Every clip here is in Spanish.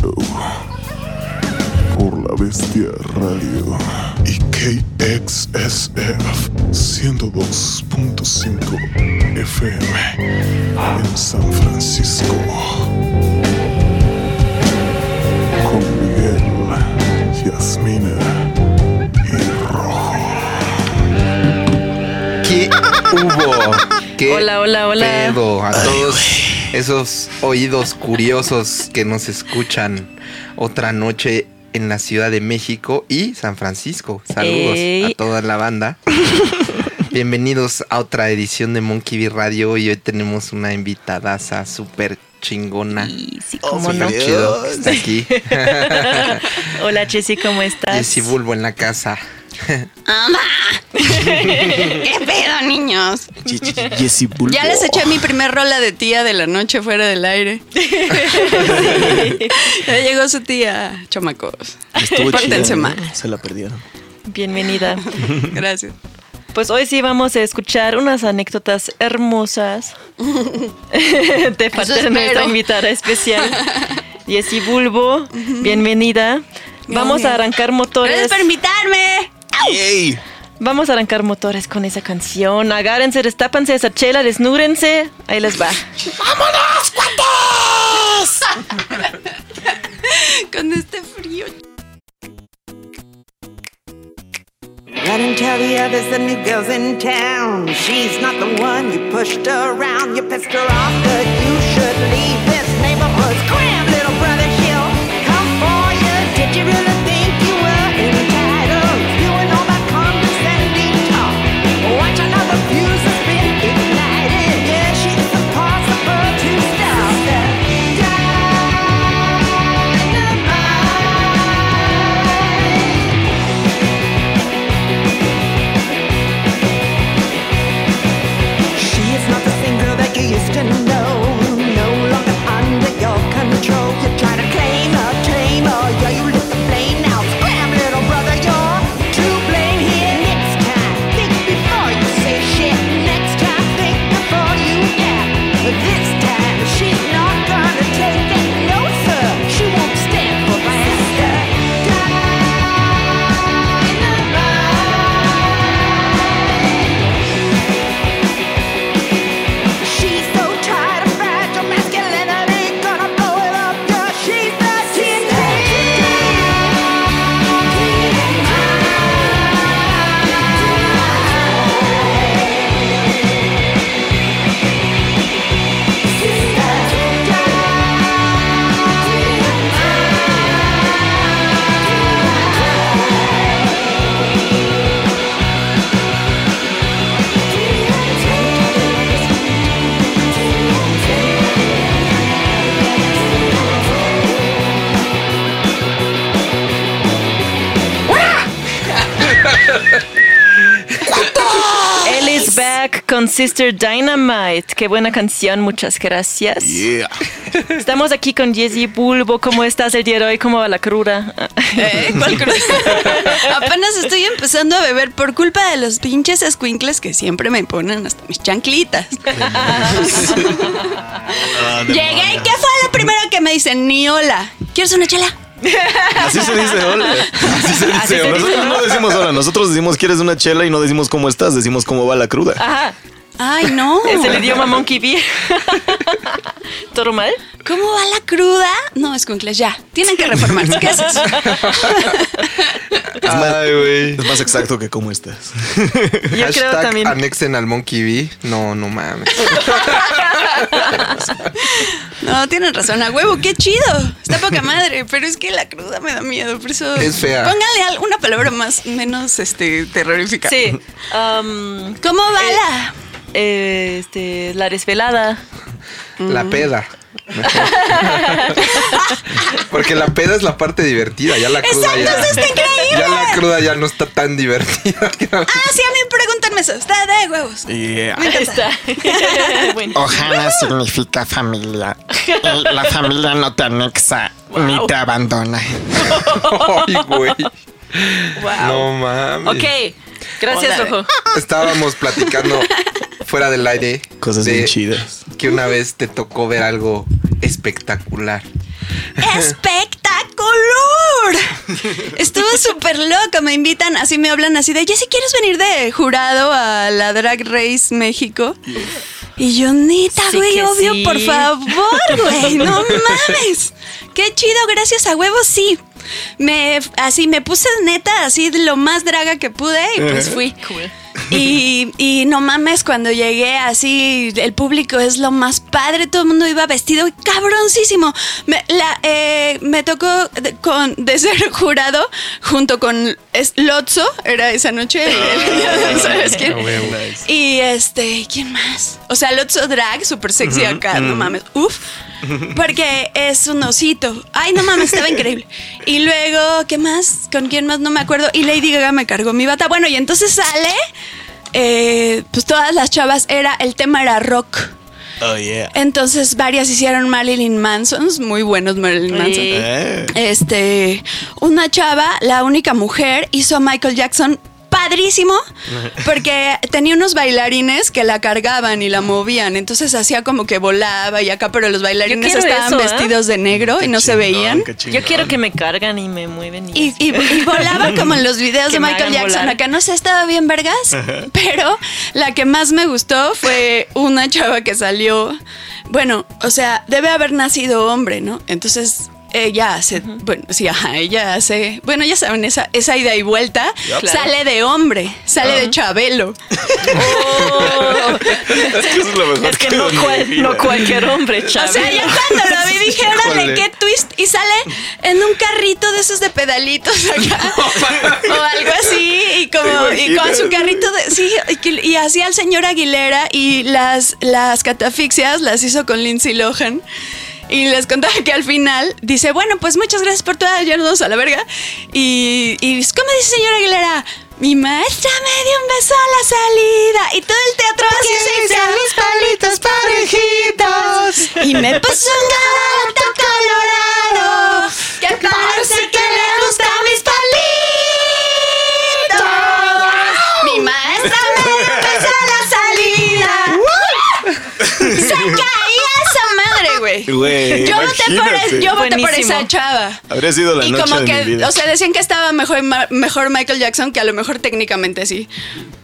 Radio por la Bestia Radio y KXSF 102.5 FM en San Francisco. Con Miguel, Yasmina y Rojo. ¿Qué hubo? ¿Qué Hola, hola, hola. pedo a todos esos oídos curiosos que nos escuchan otra noche en la Ciudad de México y San Francisco. Saludos Ey. a toda la banda. Bienvenidos a otra edición de Monkey Bee Radio y hoy tenemos una invitadaza súper chingona. Y sí, cómo no. Súper chido que está aquí. Hola, Jessy, ¿cómo estás? Jessy Bulbo en la casa. ¡Mamá! ¿Qué pedo, niños? Ya les eché mi primer rola de tía de la noche fuera del aire. ya llegó su tía, chamacos. Estuvo Pórtense chida, ¿no? mal. Se la perdieron. Bienvenida. Gracias. Pues hoy sí vamos a escuchar unas anécdotas hermosas de parte de nuestra invitada especial, Jessy Bulbo. Bienvenida. Vamos a arrancar Gracias motores. por invitarme. ¡Ey! Vamos a arrancar motores con esa canción. Agárrense, destápanse esa chela, desnúrense. Ahí les va. Con este frío. Run and tell the others the new girl's in town. She's not the one you pushed around. You pissed her off, but you should leave this neighborhood. Con Sister Dynamite. Qué buena canción, muchas gracias. Yeah. Estamos aquí con Jessy Bulbo. ¿Cómo estás el día de hoy? ¿Cómo va la cruda? ¿Eh? ¿Cuál cruz? Apenas estoy empezando a beber por culpa de los pinches escuincles que siempre me ponen hasta mis chanclitas. Llegué y ¿qué fue lo primero que me dicen? Ni hola. ¿Quieres una chela? Así se dice hola. Así se Así se dice hola. dice, Nosotros ¿no? no decimos hola. Nosotros decimos quieres una chela y no decimos cómo estás. Decimos cómo va la cruda. Ajá. Ay, no. Es el idioma Monkey Bee. ¿Todo mal? ¿Cómo va la cruda? No, escuincles, ya. Tienen que reformarse. ¿Qué haces? Ay, güey. Es más exacto que cómo estás. Yo creo Hashtag también. anexen al Monkey Bee. No, no mames. No, tienen razón. A huevo, qué chido. Está poca madre. Pero es que la cruda me da miedo. Por eso. Es fea. Pónganle al- una palabra más, menos este, terrorífica. Sí. um, ¿Cómo va la? Eh, este, la desvelada. La peda. Porque la peda es la parte divertida. Ya la cruda Exacto, ya. eso está increíble. Ya la cruda ya no está tan divertida. Ah, sí, a mí pregúntenme eso. Está de huevos. Yeah. Me Ahí encanta. está. bueno. Ojana significa familia. La familia no te anexa ni te abandona. Ay, güey. Wow. No mames. Ok. Gracias, Hola. Rojo. Estábamos platicando fuera del aire. Cosas de bien chidas. que una vez te tocó ver algo espectacular. ¡Espectacular! Estuvo súper loco. Me invitan, así me hablan así de, Jessy, ¿quieres venir de jurado a la Drag Race México? Y yo, neta, Sí güey, obvio, sí. por favor, güey, no mames. Qué chido, gracias a huevos, sí. Me, así, me puse neta, así de lo más draga que pude y pues fui. Y, y no mames, cuando llegué así, el público es lo más padre, todo el mundo iba vestido cabroncísimo. Me, la, eh, me tocó de, con, de ser jurado junto con es, Lotso, era esa noche, ¿sabes quién? Ah. Y este, ¿quién más? O sea, Lotso Drag, súper sexy acá, no mames. Uf. Porque es un osito. Ay, no mames, estaba increíble. Y luego, ¿qué más? ¿Con quién más? No me acuerdo. Y Lady Gaga me cargó mi bata. Bueno, y entonces sale. Eh, pues todas las chavas era. El tema era rock. Oh, yeah. Entonces varias hicieron Marilyn Manson, muy buenos Marilyn Manson. Sí. Eh. Este, una chava, la única mujer, hizo a Michael Jackson padrísimo porque tenía unos bailarines que la cargaban y la movían, entonces hacía como que volaba y acá, pero los bailarines estaban eso, ¿eh? vestidos de negro y no se veían. Yo quiero que me cargan y me mueven. Y, Y, y- y volaba como en los videos de Michael Jackson. volar. Acá no sé, estaba bien vergas. Pero la que más me gustó fue una chava que salió. Bueno, o sea, debe haber nacido hombre, ¿no? Entonces. Ella hace, bueno, sí, ajá, ella hace, bueno, ya saben, esa, esa ida y vuelta Claro. sale de hombre, sale de Chabelo. Oh, Es que eso es lo mejor es que que no, cual- no cualquier hombre, O Chávez. sea, ya cuando lo vi dije, órale, qué twist. Y sale en un carrito de esos de pedalitos acá. o algo así. Y como ¿Te y con su carrito de. Sí, y, y hacía al señor Aguilera y las, las catafixias las hizo con Lindsay Lohan. Y les contaba que al final dice, bueno, pues muchas gracias por todo, ya nos vamos a la verga. Y, y ¿cómo dice señor Aguilera? Mi maestra me dio un beso a la salida. Y todo el teatro así se mis palitos parejitos. Y me puso un güey. Yo voté, por, yo voté por esa chava. Habría sido la y noche como de que, mi vida. o sea, decían que estaba mejor, mejor Michael Jackson, que a lo mejor técnicamente sí.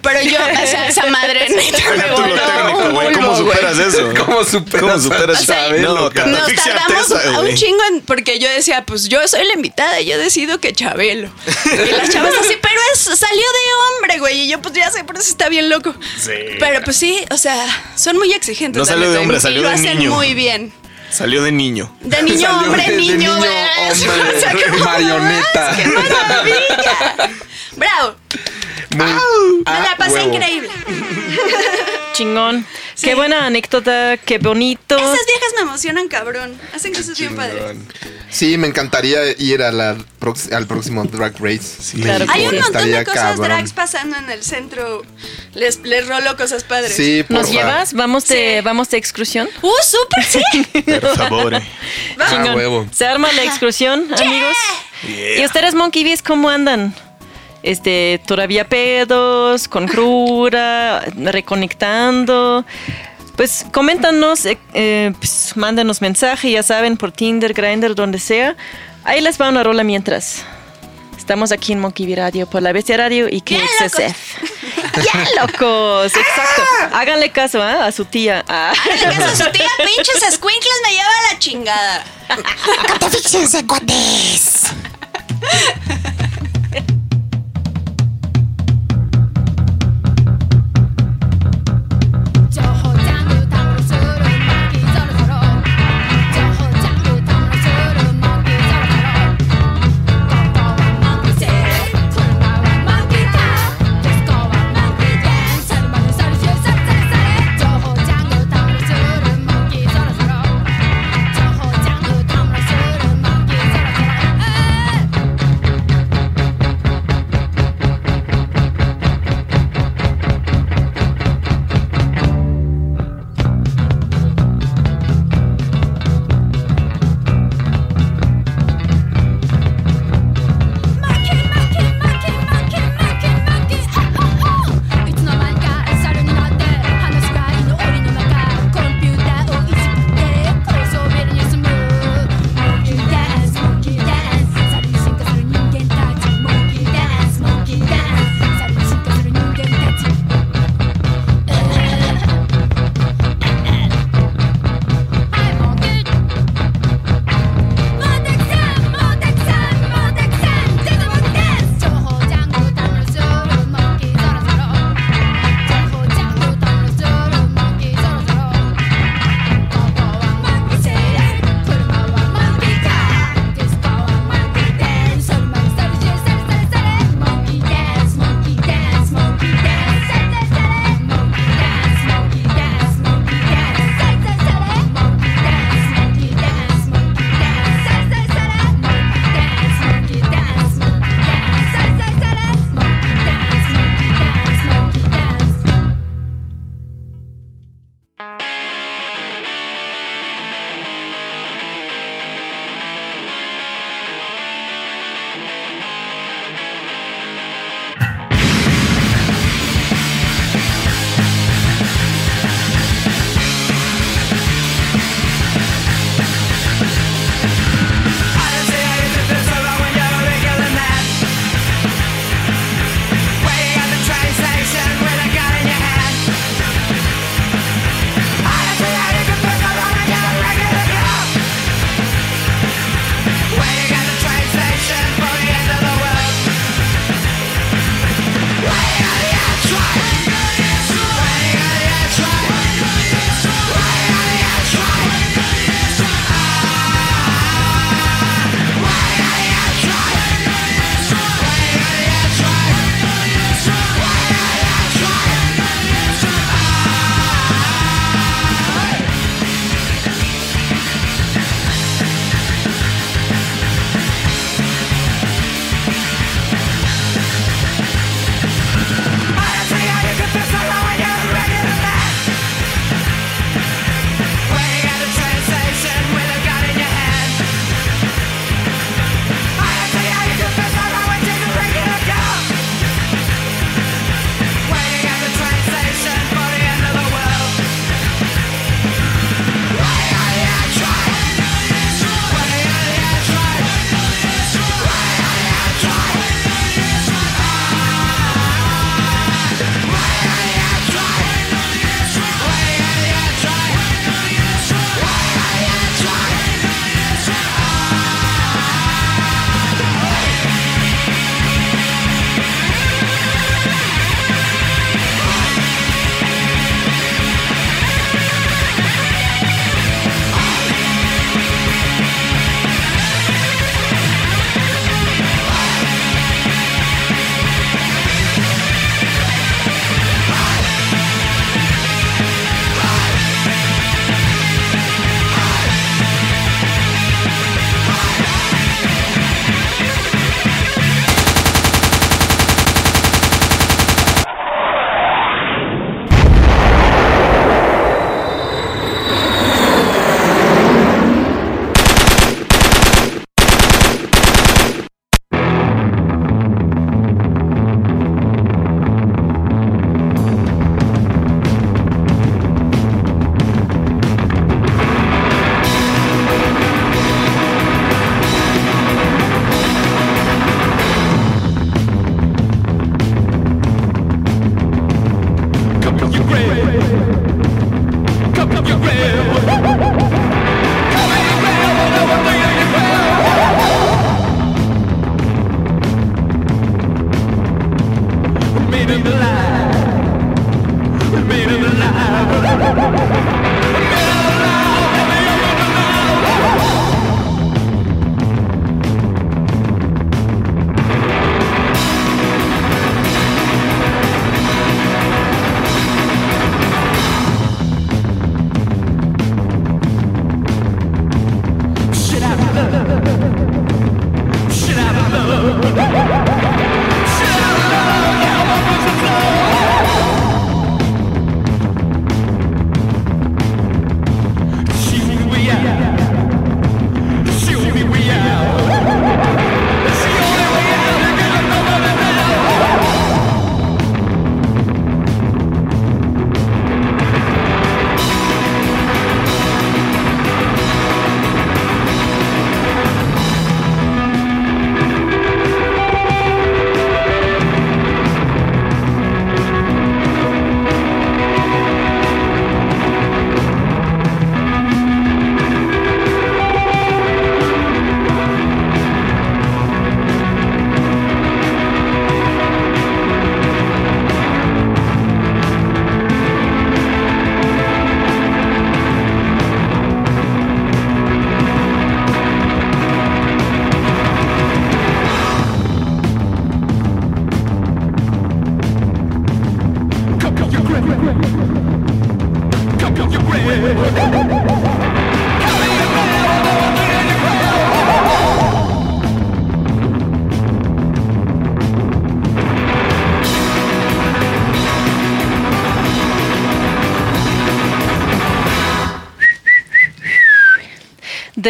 Pero yo, o sea, esa madre neta me lo voló técnico, güey. ¿Cómo superas eso? ¿Cómo superas ¿Cómo superas O sea, Chabelo? No, Nos tardamos a un chingo en- porque yo decía, pues yo soy la invitada y yo decido que Chabelo. Y las chavas así, pero es, salió de hombre, güey. Y yo, pues ya sé, por eso está bien loco. Sí. Pero pues sí, o sea, son muy exigentes. No salió de hombre, y salió lo de hacen niño. muy bien. Salió de niño. De niño, Salió hombre, de- de niño, niño, güey. hombre, O sea, ¿qué marioneta. ¡Qué maravilla! ¡Bravo! Muy Me la pasé huevo. increíble. Chingón. Sí. Qué buena anécdota, qué bonito. Esas viejas me emocionan, cabrón. Hacen cosas bien padres. Sí, me encantaría ir a la prox- al próximo Drag Race. Claro que Hay un sí. montón de Estaría cosas cabrón. drags pasando en el centro. Les, les rolo cosas padres. Sí, ¿Nos porfa. llevas? ¿Vamos de, Sí. vamos de excursión? ¡Uh, súper sí! Por favor. eh. Ah, Chingón. huevo. Se arma la excursión, amigos. Yeah. ¿Y ustedes, Monkey Bees, cómo andan? Este, todavía pedos, con cruda, reconectando. Pues coméntanos, eh, eh, pues, mándanos mensaje, ya saben, por Tinder, Grindr, donde sea. Ahí les va una rola mientras. Estamos aquí en Monkey Bee Radio por la Bestia Radio y KXSF. ¡Ya locos! Exacto. Háganle caso ¿ah? a su tía. Ah. Háganle caso a su tía, pinches escuincles me lleva a la chingada. Catafíxense, cuates.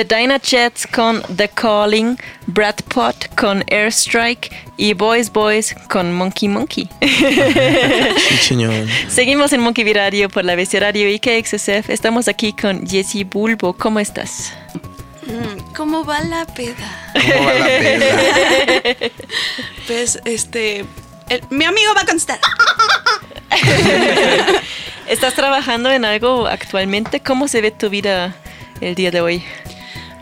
The Dynachets con The Calling, Brad Pot con Airstrike y Boys Boys con Monkey Monkey. Sí, señor. Seguimos en Monkey Radio por la bestia radio y KXSF. Estamos aquí con Jesse Bulbo. ¿Cómo estás? Mm, ¿Cómo va la peda? ¿Cómo va la peda? Pues, este. el- mi amigo va a contestar. ¿Estás trabajando en algo actualmente? ¿Cómo se ve tu vida el día de hoy?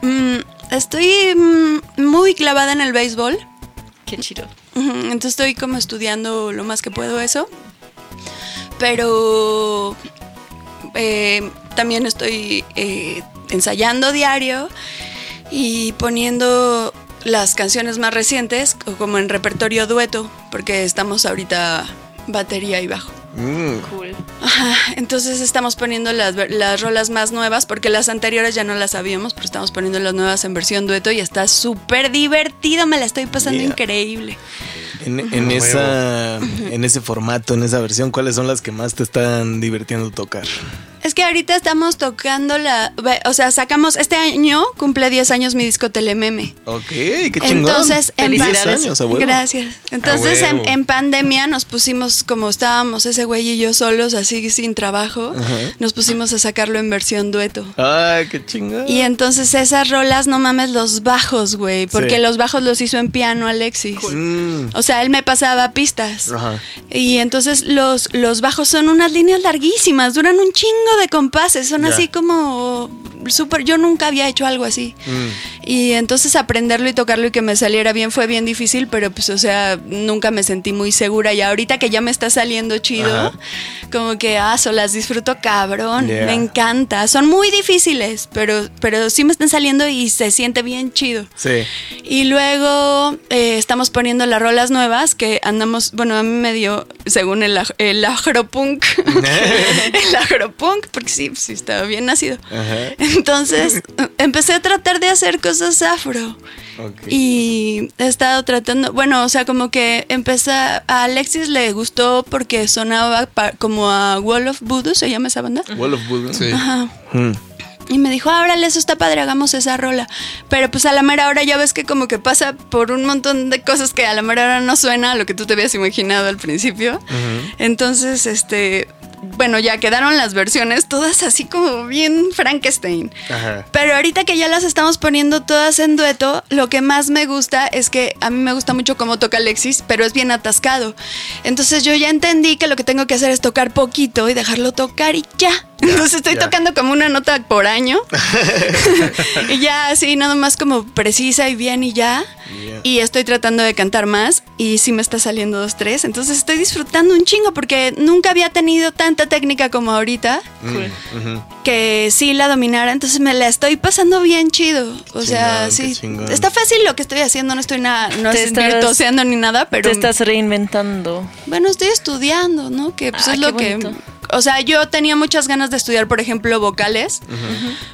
Mm, estoy mm, muy clavada en el béisbol. Qué chido. Entonces estoy como estudiando lo más que puedo eso. Pero eh, también estoy eh, ensayando diario y poniendo las canciones más recientes co- como en repertorio dueto, porque estamos ahorita batería y bajo. Mm, Cool. Ajá, Entonces estamos poniendo las, ver- las rolas más nuevas, porque las anteriores ya no las sabíamos, pero estamos poniendo las nuevas en versión dueto y está súper divertido, me la estoy pasando Yeah. increíble. En, en esa, en ese formato, en esa versión, ¿cuáles son las que más te están divirtiendo tocar? Es que ahorita estamos tocando la... O sea, sacamos... Este año cumple 10 años mi disco Telememe. Ok, qué chingón. Entonces, en 10 Felicidades. años, a huevo. Gracias. Entonces, en, pandemia nos pusimos, como estábamos ese güey y yo solos, así sin trabajo, Ajá. nos pusimos a sacarlo en versión dueto. Ay, qué chingón. Y entonces esas rolas, no mames, los bajos, güey, porque Sí. los bajos los hizo en piano Alexis. Mm, O sea, él me pasaba pistas. Ajá. Y entonces los, los bajos son unas líneas larguísimas, duran un chingo de compases, son así como súper, yo nunca había hecho algo así. mm. Y entonces aprenderlo y tocarlo y que me saliera bien fue bien difícil, pero pues o sea, nunca me sentí muy segura y ahorita que ya me está saliendo chido, Ajá. como que, ah, so, las disfruto cabrón, Yeah. me encanta. Son muy difíciles, pero, pero sí me están saliendo y se siente bien chido. Sí. Y luego eh, estamos poniendo las rolas nuevas que andamos, bueno, a mí me dio, según el, aj- el agropunk, el agropunk, porque sí, sí, estaba bien nacido. Ajá. Entonces empecé a tratar de hacer cosas afro. Y he estado tratando, bueno, o sea, como que empecé, a Alexis le gustó porque sonaba pa- como a Wall of Voodoo, se llama esa banda. Wall of Voodoo. Sí. Ajá. Mm. Y me dijo, ábrale, eso está padre, hagamos esa rola. Pero pues a la mera hora ya ves que como que pasa por un montón de cosas que a la mera hora no suena a lo que tú te habías imaginado al principio. Entonces, este, bueno, ya quedaron las versiones, todas así como bien Frankenstein. Ajá. Pero ahorita que ya las estamos poniendo todas en dueto, lo que más me gusta es que a mí me gusta mucho cómo toca Alexis, pero es bien atascado. Entonces yo ya entendí que lo que tengo que hacer es tocar poquito y dejarlo tocar y ya. Entonces estoy ya. tocando como una nota por año. y ya así, nada más como precisa y bien y ya. Yeah. Y estoy tratando de cantar más y sí me está saliendo dos, tres. Entonces estoy disfrutando un chingo porque nunca había tenido tanta técnica como ahorita Ujú. que sí la dominara, entonces me la estoy pasando bien chido. O sea, chingón, sí. Está fácil lo que estoy haciendo, no estoy nada, no Te estoy estás- virtuoseando ni nada, pero Te estás reinventando. bueno, estoy estudiando, ¿no? Que pues Ah, es lo que. O sea, yo tenía muchas ganas de estudiar, por ejemplo, vocales,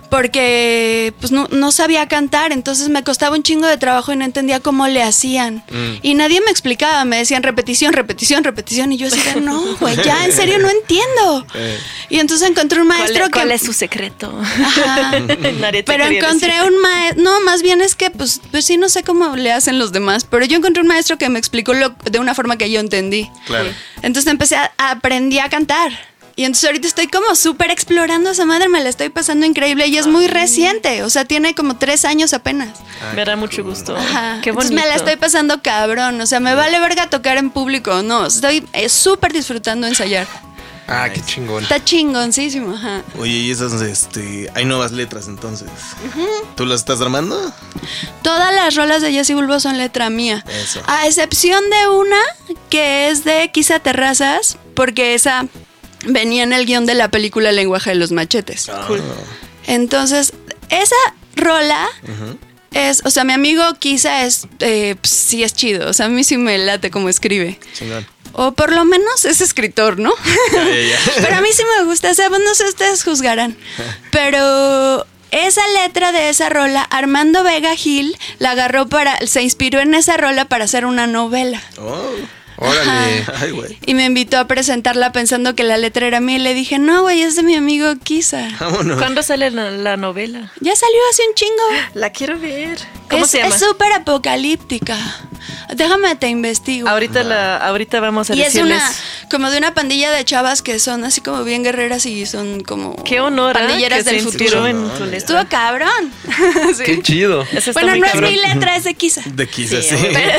porque pues no, no sabía cantar, entonces me costaba un chingo de trabajo y no entendía cómo le hacían. Y nadie me explicaba, me decían repetición, repetición, repetición, y yo decía, no, güey, ya, en serio, no entiendo. Eh. Y entonces encontré un ¿Cuál, maestro es- cuál que... es su secreto? Ajá. Pero encontré decir. un maestro, no, más bien es que pues, pues sí, no sé cómo le hacen los demás, pero yo encontré un maestro que me explicó lo- de una forma que yo entendí. Claro. Entonces empecé a, a- aprendí a cantar. Y entonces ahorita estoy como súper explorando esa madre, me la estoy pasando increíble y es muy reciente, o sea, tiene como tres años apenas. Me da mucho gusto. Ajá. Qué bonito. Entonces me la estoy pasando cabrón, o sea, me vale verga tocar en público, no, estoy eh, súper disfrutando ensayar. Ah, qué chingón. Está chingoncísimo, ajá. Oye, y esas, este, hay nuevas letras entonces. ¿Tú las estás armando? Todas las rolas de Jessy Bulbo son letra mía. Eso. A excepción de una que es de Quisa Terrazas, porque esa venía en el guion de la película El lenguaje de los machetes. Entonces, esa rola es, o sea, mi amigo Quisa es, eh, pues, sí es chido, o sea, a mí sí me late como escribe. Chingón. O por lo menos es escritor, ¿no? Ya, ya, ya. Pero a mí sí me gusta, o sea, pues, no sé, ustedes juzgarán. Pero esa letra de esa rola, Armando Vega Gil la agarró para, se inspiró en esa rola para hacer una novela. Oh. Órale. Ay, güey. Y me invitó a presentarla pensando que la letra era mía y le dije, no, güey, es de mi amigo Kisa. Vámonos. ¿Cuándo sale la, la novela? Ya salió hace un chingo. La quiero ver. ¿Cómo es se llama? es súper apocalíptica. Déjame te investigo. Ahorita, la, ahorita vamos a y es decirles. una, como de una pandilla de chavas que son así como bien guerreras y son como Qué honor, pandilleras que del se futuro. en tu. Estuvo cabrón. Sí. Qué chido. Bueno, no cabrón. es mi letra, es de Kisa. De quizás, Sí, sí. Pero,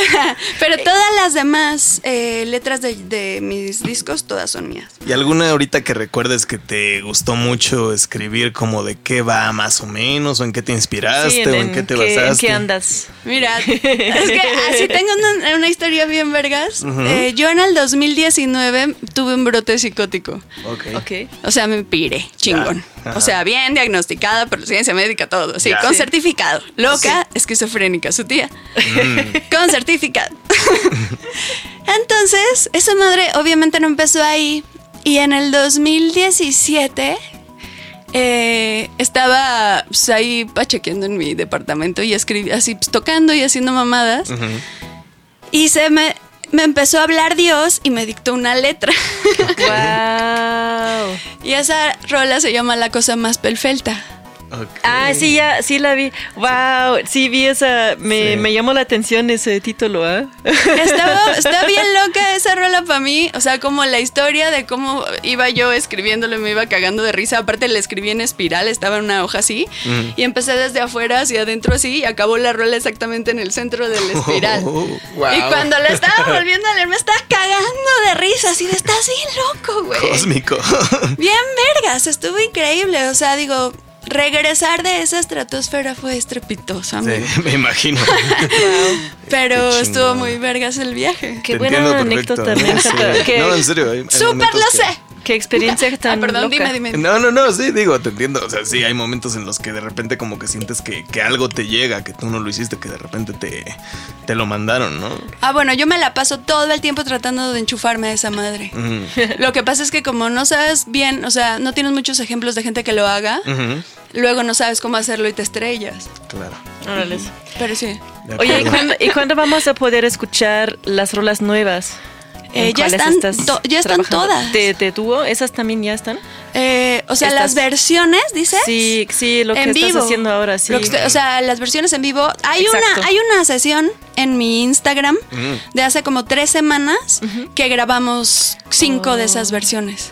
pero todas las demás eh, letras de, de mis discos, todas son mías. ¿Y alguna ahorita que recuerdes que te gustó mucho escribir como de qué va más o menos o en qué te inspiraste Sí, o en qué te qué- basaste? ¿En qué andas? Mira, es que así tengo una, una historia bien vergas. Eh, yo en el 2019 tuve un brote psicótico. Ok. Ok. O sea, me pire, chingón. O sea, bien diagnosticada por la ciencia médica, todo. Sí, con Sí. certificado. Loca, esquizofrénica, su tía. Mm. con certificado. Entonces, esa madre obviamente no empezó ahí. Y en el 2017 eh, estaba pues, ahí pachequeando en mi departamento y escribí así, pues, tocando y haciendo mamadas. Ujú. Y se me, me empezó a hablar Dios y me dictó una letra. Wow. y esa rola se llama La cosa más perfecta. Ah, sí, ya, sí la vi. Wow, sí vi esa, me, Sí. me llamó la atención ese título, ¿ah? Estaba, está bien loca esa rola para mí. O sea, como la historia de cómo iba yo escribiéndolo, me iba cagando de risa. Aparte, le escribí en espiral, estaba en una hoja así. Y empecé desde afuera hacia adentro así. Y acabó la rola exactamente en el centro del espiral. Wow. Y cuando la estaba volviendo a leer, me estaba cagando de risa. Así de, estás bien loco, güey. Cósmico. Bien vergas, estuvo increíble. O sea, digo, regresar de esa estratosfera fue estrepitoso, amigo. Sí, me imagino. Pero estuvo muy vergas el viaje. Qué Te buena anécdota, Sí. No, en serio. ¡Súper lo que- sé! Qué experiencia tan Ah, perdón, loca. dime, dime. No, no, no, sí, digo, te entiendo. O sea, sí, hay momentos en los que de repente como que sientes que, que algo te llega, que tú no lo hiciste, que de repente te, te lo mandaron, ¿no? Ah, bueno, yo me la paso todo el tiempo tratando de enchufarme a esa madre. Lo que pasa es que como no sabes bien, o sea, no tienes muchos ejemplos de gente que lo haga, luego no sabes cómo hacerlo y te estrellas. Claro. Órale. Pero sí. De Oye, ¿y acuerdo. cuándo, ¿y cuándo vamos a poder escuchar las rolas nuevas? Eh, ¿En ya están estás to- ya están trabajando? todas. ¿Te, te tuvo? ¿Esas también ya están? Eh, o sea, Estás- las versiones, dices. Sí, sí, lo que en estás vivo. haciendo ahora, sí. Lo que estoy- o sea, las versiones en vivo. Hay Exacto. una, hay una sesión en mi Instagram Mm. de hace como tres semanas que grabamos cinco de esas versiones.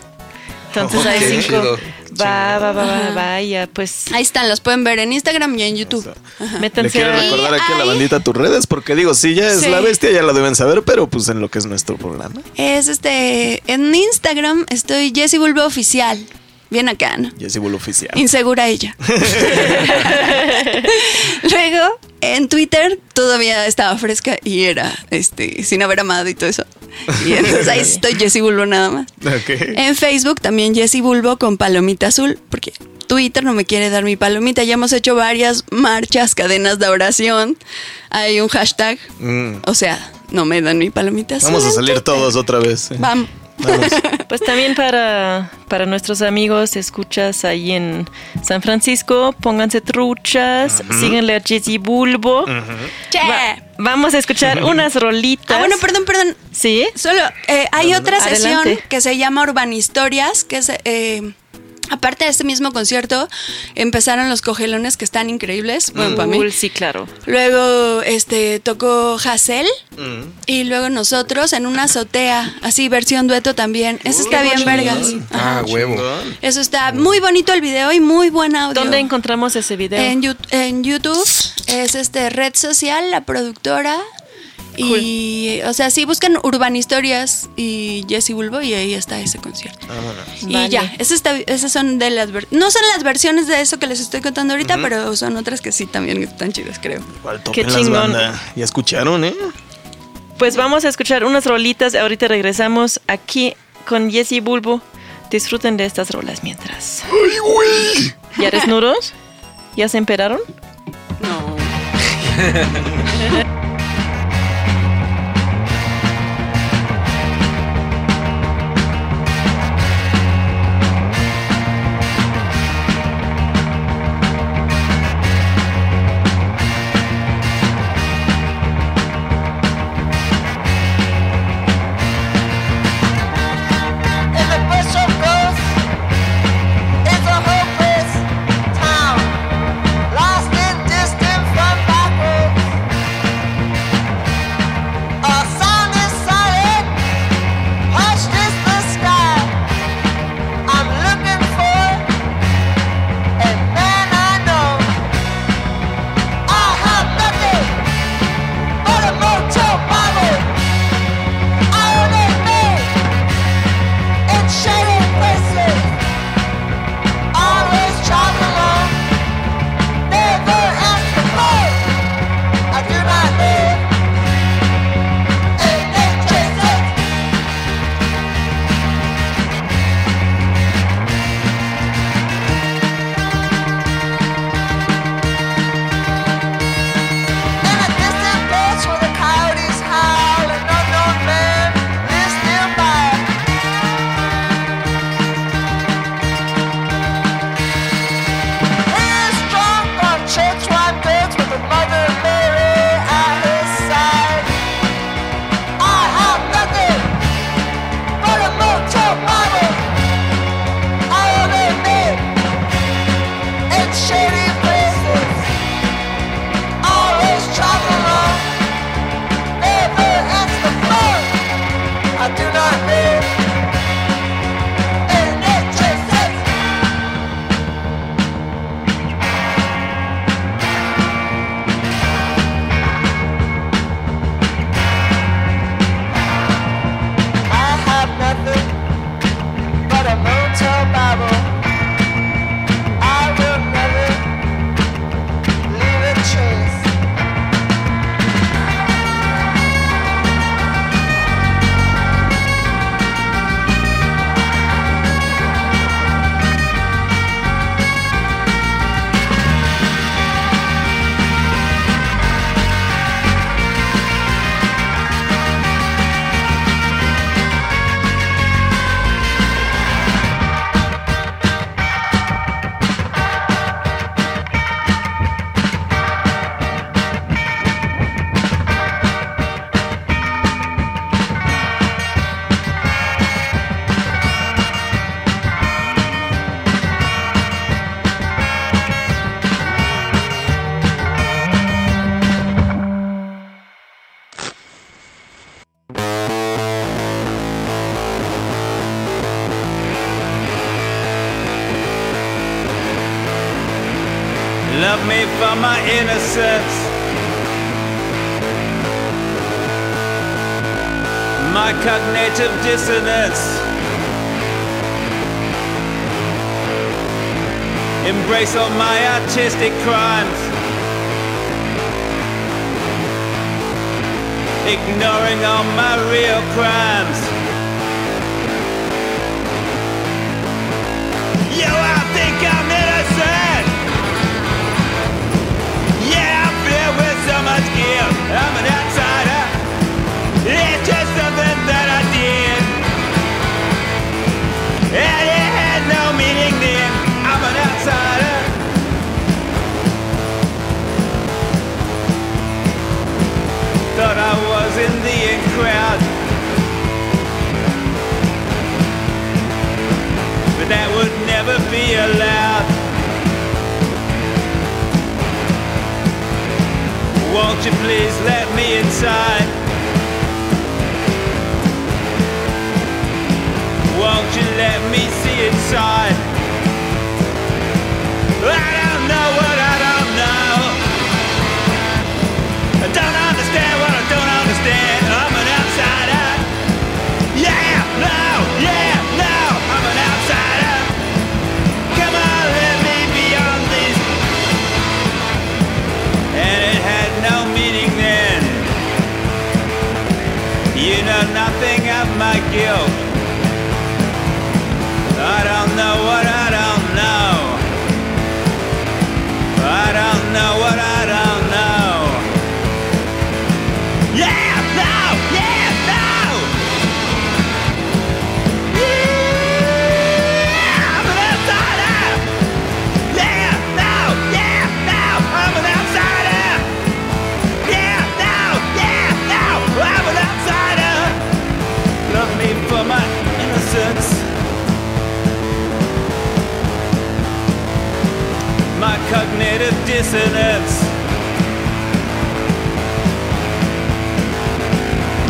Entonces Ok, hay cinco. Va, va, va, va, vaya, pues Ahí están, los pueden ver en Instagram y en YouTube. ¿Le métanse quieres a- recordar aquí a la bandita tus redes? Porque digo, si ya es Sí. la bestia, ya la deben saber, pero pues en lo que es nuestro programa. Es este, en Instagram estoy Jessie Bulbo Oficial. Bien acá, ¿no? Jessy Bull Oficial. Insegura ella. Luego, en Twitter todavía estaba fresca y era este sin haber amado y todo eso. Y entonces ahí estoy Jessie Bulbo nada más. En Facebook también Jessie Bulbo con palomita azul, porque Twitter no me quiere dar mi palomita. Ya hemos hecho varias marchas, cadenas de oración. Hay un hashtag. Mm. O sea, no me dan mi palomita azul. Vamos a salir todos otra vez. ¿eh? Vamos. Pues también para, para nuestros amigos, escuchas ahí en San Francisco, pónganse truchas, síguenle a Jessy Bulbo. Che. Va- vamos a escuchar unas rolitas. Ah, bueno, perdón, perdón. ¿Sí? Solo eh, hay otra sesión Adelante. que se llama Urban Historias, que es eh, aparte de este mismo concierto, empezaron los cogelones que están increíbles. Bueno, para mí. Cool, sí, claro. Luego este tocó Hassel Mm. y luego nosotros en una azotea, así versión dueto también. Eso está bien vergas. Ah, huevo. Eso está muy bonito el video y muy buen audio. ¿Dónde encontramos ese video? En, Yu- en YouTube es este red social, la productora. Y, o sea, sí buscan Urban Historias y Jesse Bulbo y ahí está ese concierto. Vámonos. Y Vale. ya, esas, está- esas son de las... ver- No son las versiones de eso que les estoy contando ahorita, pero son otras que sí también están chidas, creo. ¿Cuál Qué chingón. Ya escucharon, ¿eh? Pues vamos a escuchar unas rolitas. Ahorita regresamos aquí con Jessy Bulbo. Disfruten de estas rolas mientras. ¡Ay, güey! ¿Ya desnudos? ¿Ya se emperaron? No. my innocence. My cognitive dissonance. Embrace all my artistic crimes. Ignoring all my real crimes. crowd. But that would never be allowed. Won't you please let me inside? Won't you let me see inside? Ah! Skill. cognitive dissonance.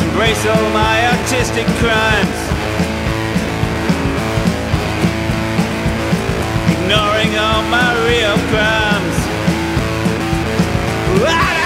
Embrace all my artistic crimes. Ignoring all my real crimes. Ah!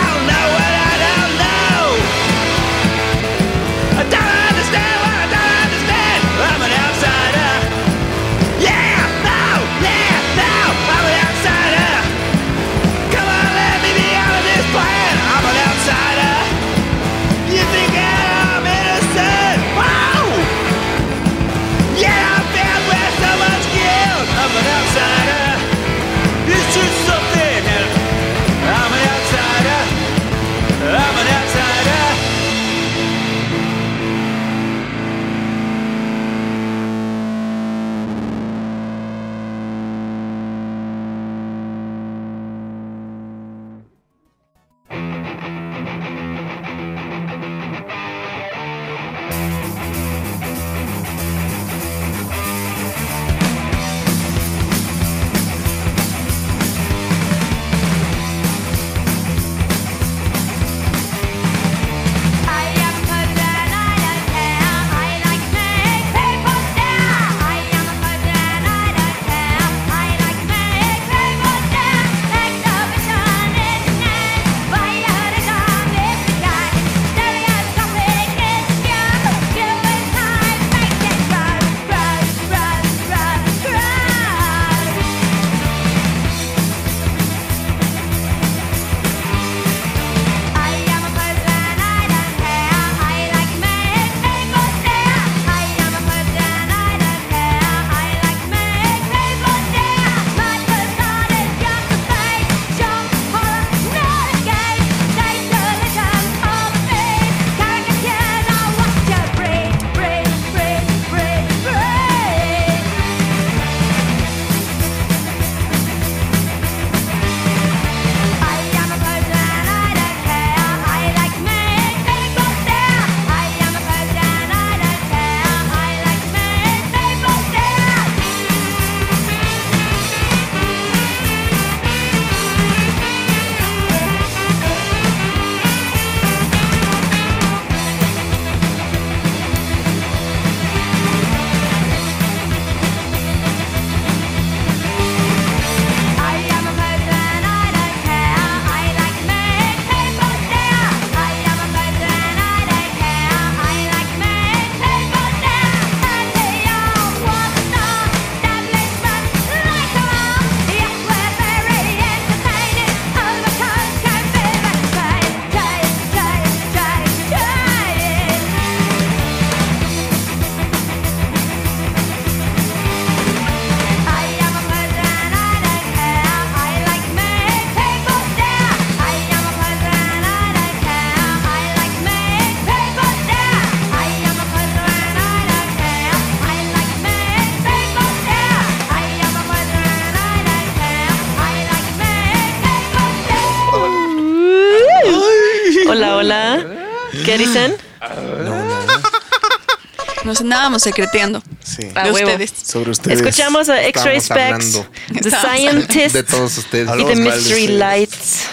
Nos andábamos secreteando Sí. A de huevo. ustedes. Sobre ustedes. Escuchamos a X-Ray Specs, The Scientist de todos ustedes. y The Mystery. Lights.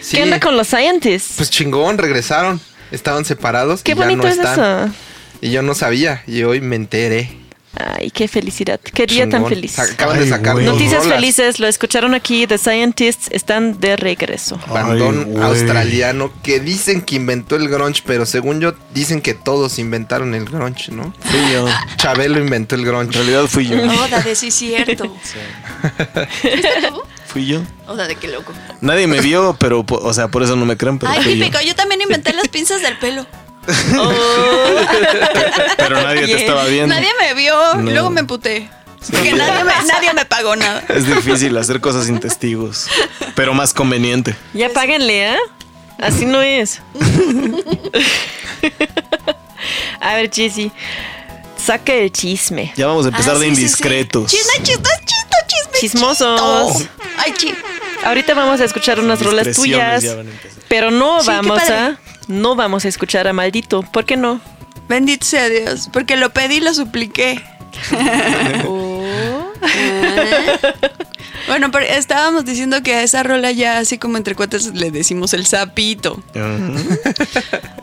Sí, ¿Qué onda con los Scientists? Pues chingón, regresaron. Estaban separados. Qué y ya bonito no es están. eso. Y yo no sabía. Y hoy me enteré. Ay, qué felicidad. Qué día tan feliz. Acaban de sacar Noticias rolas. felices, lo escucharon aquí. The Scientists están de regreso. Bandón Ay, australiano que dicen que inventó el grunge, pero según yo dicen que todos inventaron el grunge, ¿no? Fui yo. Chabelo inventó el En grunge. realidad fui yo. Oda de sí cierto. ¿Fuiste tú? Fui yo. Oda de qué loco. Nadie me vio, pero, o sea, por eso no me creen, pero Ay, fui yo. típico. Yo también inventé las pinzas del pelo. Pero nadie te estaba viendo. Nadie me vio. No. Luego me emputé. Porque nadie me, nadie me pagó nada. Es difícil hacer cosas sin testigos, pero más conveniente. Ya páguenle, ¿eh? Así no es. a ver, Jessy, saca el chisme. Ya vamos a empezar Ah, de sí, sí, sí. indiscretos. Chisme, chisme, chisme, chisme. Chismosos. chito. Ay, chi. Ahorita vamos a escuchar unas rolas tuyas, ya van a empezar. pero no vamos a no vamos a escuchar a Maldito. ¿Por qué no? Bendito sea Dios. Porque lo pedí y lo supliqué. Bueno, pero estábamos diciendo que a esa rola ya así como entre cuates le decimos el sapito.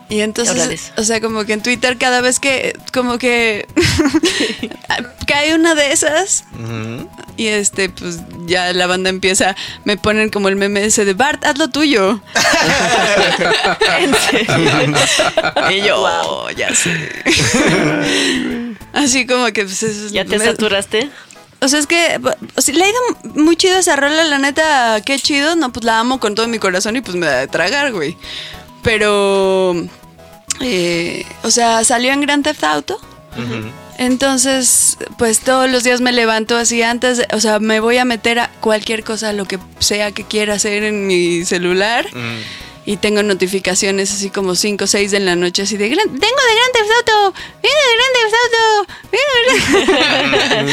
Y entonces, o sea, como que en Twitter cada vez que, como que cae una de esas y este, pues ya la banda empieza, me ponen como el meme ese de Bart, haz lo tuyo. Y yo, "Oh, ya sé. Así como que pues es- ¿Ya te me- saturaste? O sea, es que o sea, le ha ido muy chido esa rola, la neta, qué chido. No, pues la amo con todo mi corazón y pues me da de tragar, güey. Pero, eh, o sea, salió en Grand Theft Auto. Entonces, pues todos los días me levanto así antes, de- o sea, me voy a meter a cualquier cosa, lo que sea que quiera hacer en mi celular. Y tengo notificaciones así como 5 o 6 de la noche, así de, "Gran- tengo de Grand Theft Auto, viene de Grand Theft Auto,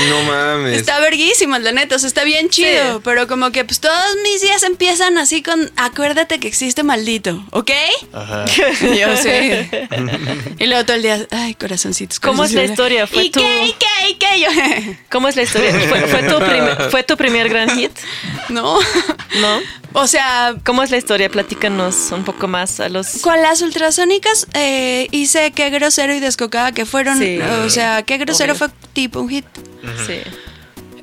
No mames. Está verguísimo, la neta, o sea, está bien chido, Sí. pero como que pues todos mis días empiezan así con, acuérdate que existe maldito, ¿ok? Ajá. Yo sí. y luego todo el día, ay, corazoncitos. ¿Cómo es la historia? ¿Fue ¿Y tu- qué, y qué, y qué? Yo, ¿Cómo es la historia? ¿Fue, fue tu, prim- fue tu primer gran hit? no. ¿No? O sea, ¿Cómo es la historia? Platícanos un poco más a los... con las ultrasónicas eh, hice qué grosero y descocada que fueron, Sí. o sea, qué grosero Obvio. fue tipo un hit. Sí.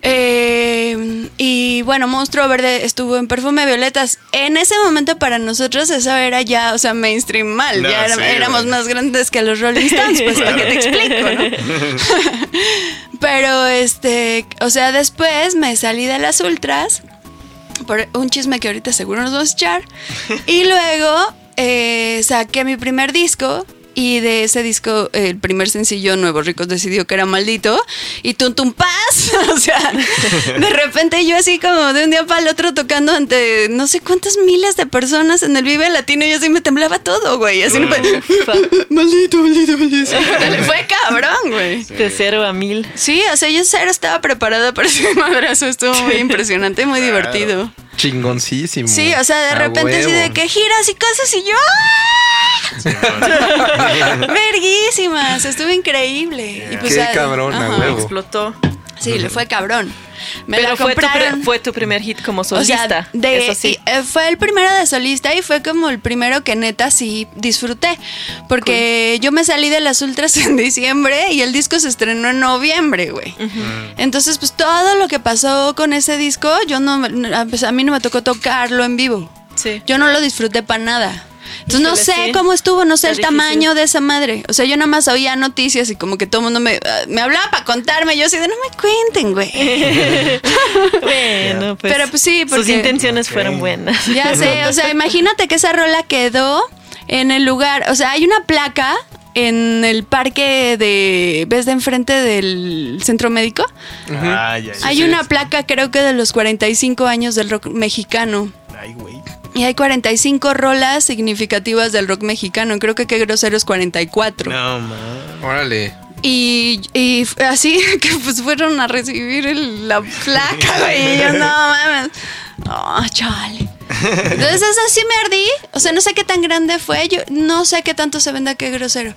Eh, y bueno, Monstruo Verde estuvo en Perfume Violetas. En ese momento para nosotros eso era ya, o sea, mainstream mal. No, ya era- sí, éramos más grandes que los Rolling Stones, pues para que te explico, ¿no? Pero este, o sea, después me salí de las ultras por un chisme que ahorita seguro nos vamos a echar. Y luego eh, saqué mi primer disco. Y de ese disco, el primer sencillo, Nuevos Ricos decidió que era maldito. Y tum tum paz. o sea, de repente yo así como de un día para el otro tocando ante no sé cuántas miles de personas en el Vive Latino. Y así me temblaba todo, güey. Así no Maldito, maldito, maldito. Fue cabrón, güey. De cero a mil. Sí, o sea, yo cero estaba preparada para ese madrazo. Estuvo muy impresionante, muy divertido. Chingoncísimo. Sí, o sea, de A repente así de que giras y cosas y yo. ¡ah! Verguísimas, estuvo increíble. Y pues, Qué cabrón, a ajá. huevo. Explotó. Sí, le fue cabrón. Me Pero la fue tu, fue tu primer hit como O solista. sea, de- eso sí. y, eh, fue el primero de solista y fue como el primero que neta sí disfruté. Porque yo me salí de las ultras en diciembre y el disco se estrenó en noviembre, güey. Entonces, pues todo lo que pasó con ese disco, yo no, me- a pues, a mí no me tocó tocarlo en vivo. Sí. Yo no lo disfruté para nada. Entonces no sé sí. cómo estuvo, no sé Está el tamaño de esa madre. O sea, yo nada más oía noticias y como que todo el mundo me, ah, me hablaba para contarme. Yo así de no me cuenten, güey. Bueno, pues. Pero, pues, sí, Sus porque- intenciones fueron buenas. Ya sé, o sea, imagínate que esa rola quedó en el lugar, o sea, hay una placa en el parque de, ¿ves de enfrente del centro médico? Ah, ya, ya. hay una placa creo que de los 45 años del rock mexicano. Ay, güey. Y hay 45 rolas significativas del rock mexicano. Creo que qué grosero es 44. No, man. Órale. Y, y fue así que pues fueron a recibir el- la placa, güey. Y yo, no mames. Oh, chale. Entonces eso sí me ardí. O sea, no sé qué tan grande fue. Yo no sé qué tanto se venda qué grosero.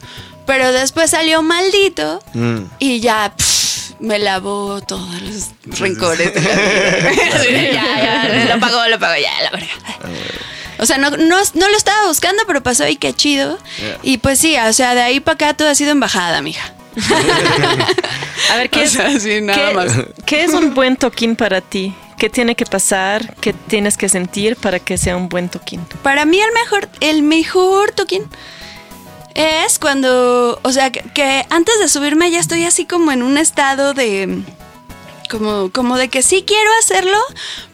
Pero después salió maldito Mm. y ya pff, me lavó todos los rencores. de la vida. Así de, ya, ya, lo pagó, lo pagó, ya, la verga. O sea, no, no, no lo estaba buscando, pero pasó y qué chido. Y pues sí, o sea, de ahí para acá todo ha sido embajada, mija. A ver, ¿qué, O es, sea, sí, nada qué- más. qué es un buen toquín para ti? ¿Qué tiene que pasar? ¿Qué tienes que sentir para que sea un buen toquín? Para mí el mejor, el mejor toquín es cuando, o sea, que, antes de subirme ya estoy así como en un estado de, como, como de que sí quiero hacerlo,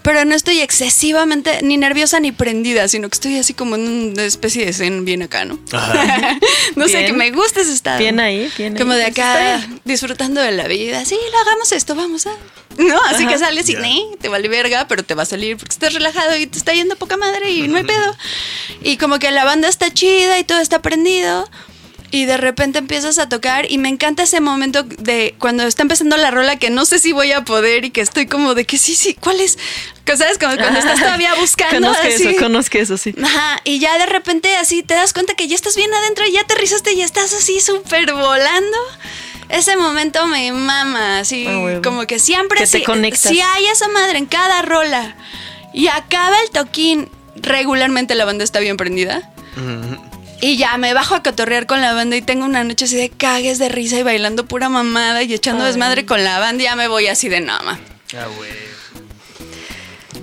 pero no estoy excesivamente ni nerviosa ni prendida, sino que estoy así como en una especie de zen bien acá, ¿no? no sé, que me gusta ese estado. Bien ahí, bien ahí. Como de acá, disfrutando de la vida. Sí, lo hagamos esto, vamos a. No, así Ajá. que sales y "Nee", te vale verga, pero te va a salir porque estás relajado y te está yendo poca madre y no hay pedo. Y como que la banda está chida y todo está prendido. Y de repente empiezas a tocar y me encanta ese momento de cuando está empezando la rola que no sé si voy a poder y que estoy como de que sí, sí, ¿cuál es? Que, ¿Sabes? Como cuando estás todavía buscando. Conozco así. eso, conozco eso, sí. Ajá, y ya de repente así te das cuenta que ya estás bien adentro y ya aterrizaste y ya estás así súper volando. Ese momento me mama, así Ah, como que siempre Que te si, conectas. si hay esa madre en cada rola y acaba el toquín, regularmente la banda está bien prendida. Y ya me bajo a cotorrear con la banda y tengo una noche así de cagues de risa y bailando pura mamada y echando Ay. desmadre con la banda y ya me voy así de nada.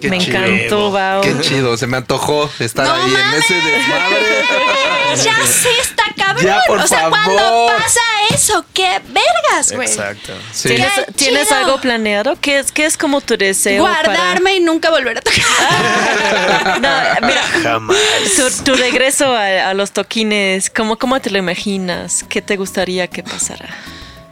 Qué Me chido. encantó, Bao. Qué chido, se me antojó estar No ahí en mames. ese desmadre. Ya sé, está cabrón. Ya, por o sea, favor. cuando pasa eso, qué vergas, güey. Exacto. Sí. ¿Tienes, Qué ¿tienes chido. algo planeado? ¿Qué es, qué es como tu deseo Guardarme y nunca volver a tocar. No, mira, Jamás. tu, tu regreso a, a los toquines, ¿cómo, ¿cómo te lo imaginas? ¿Qué te gustaría que pasara?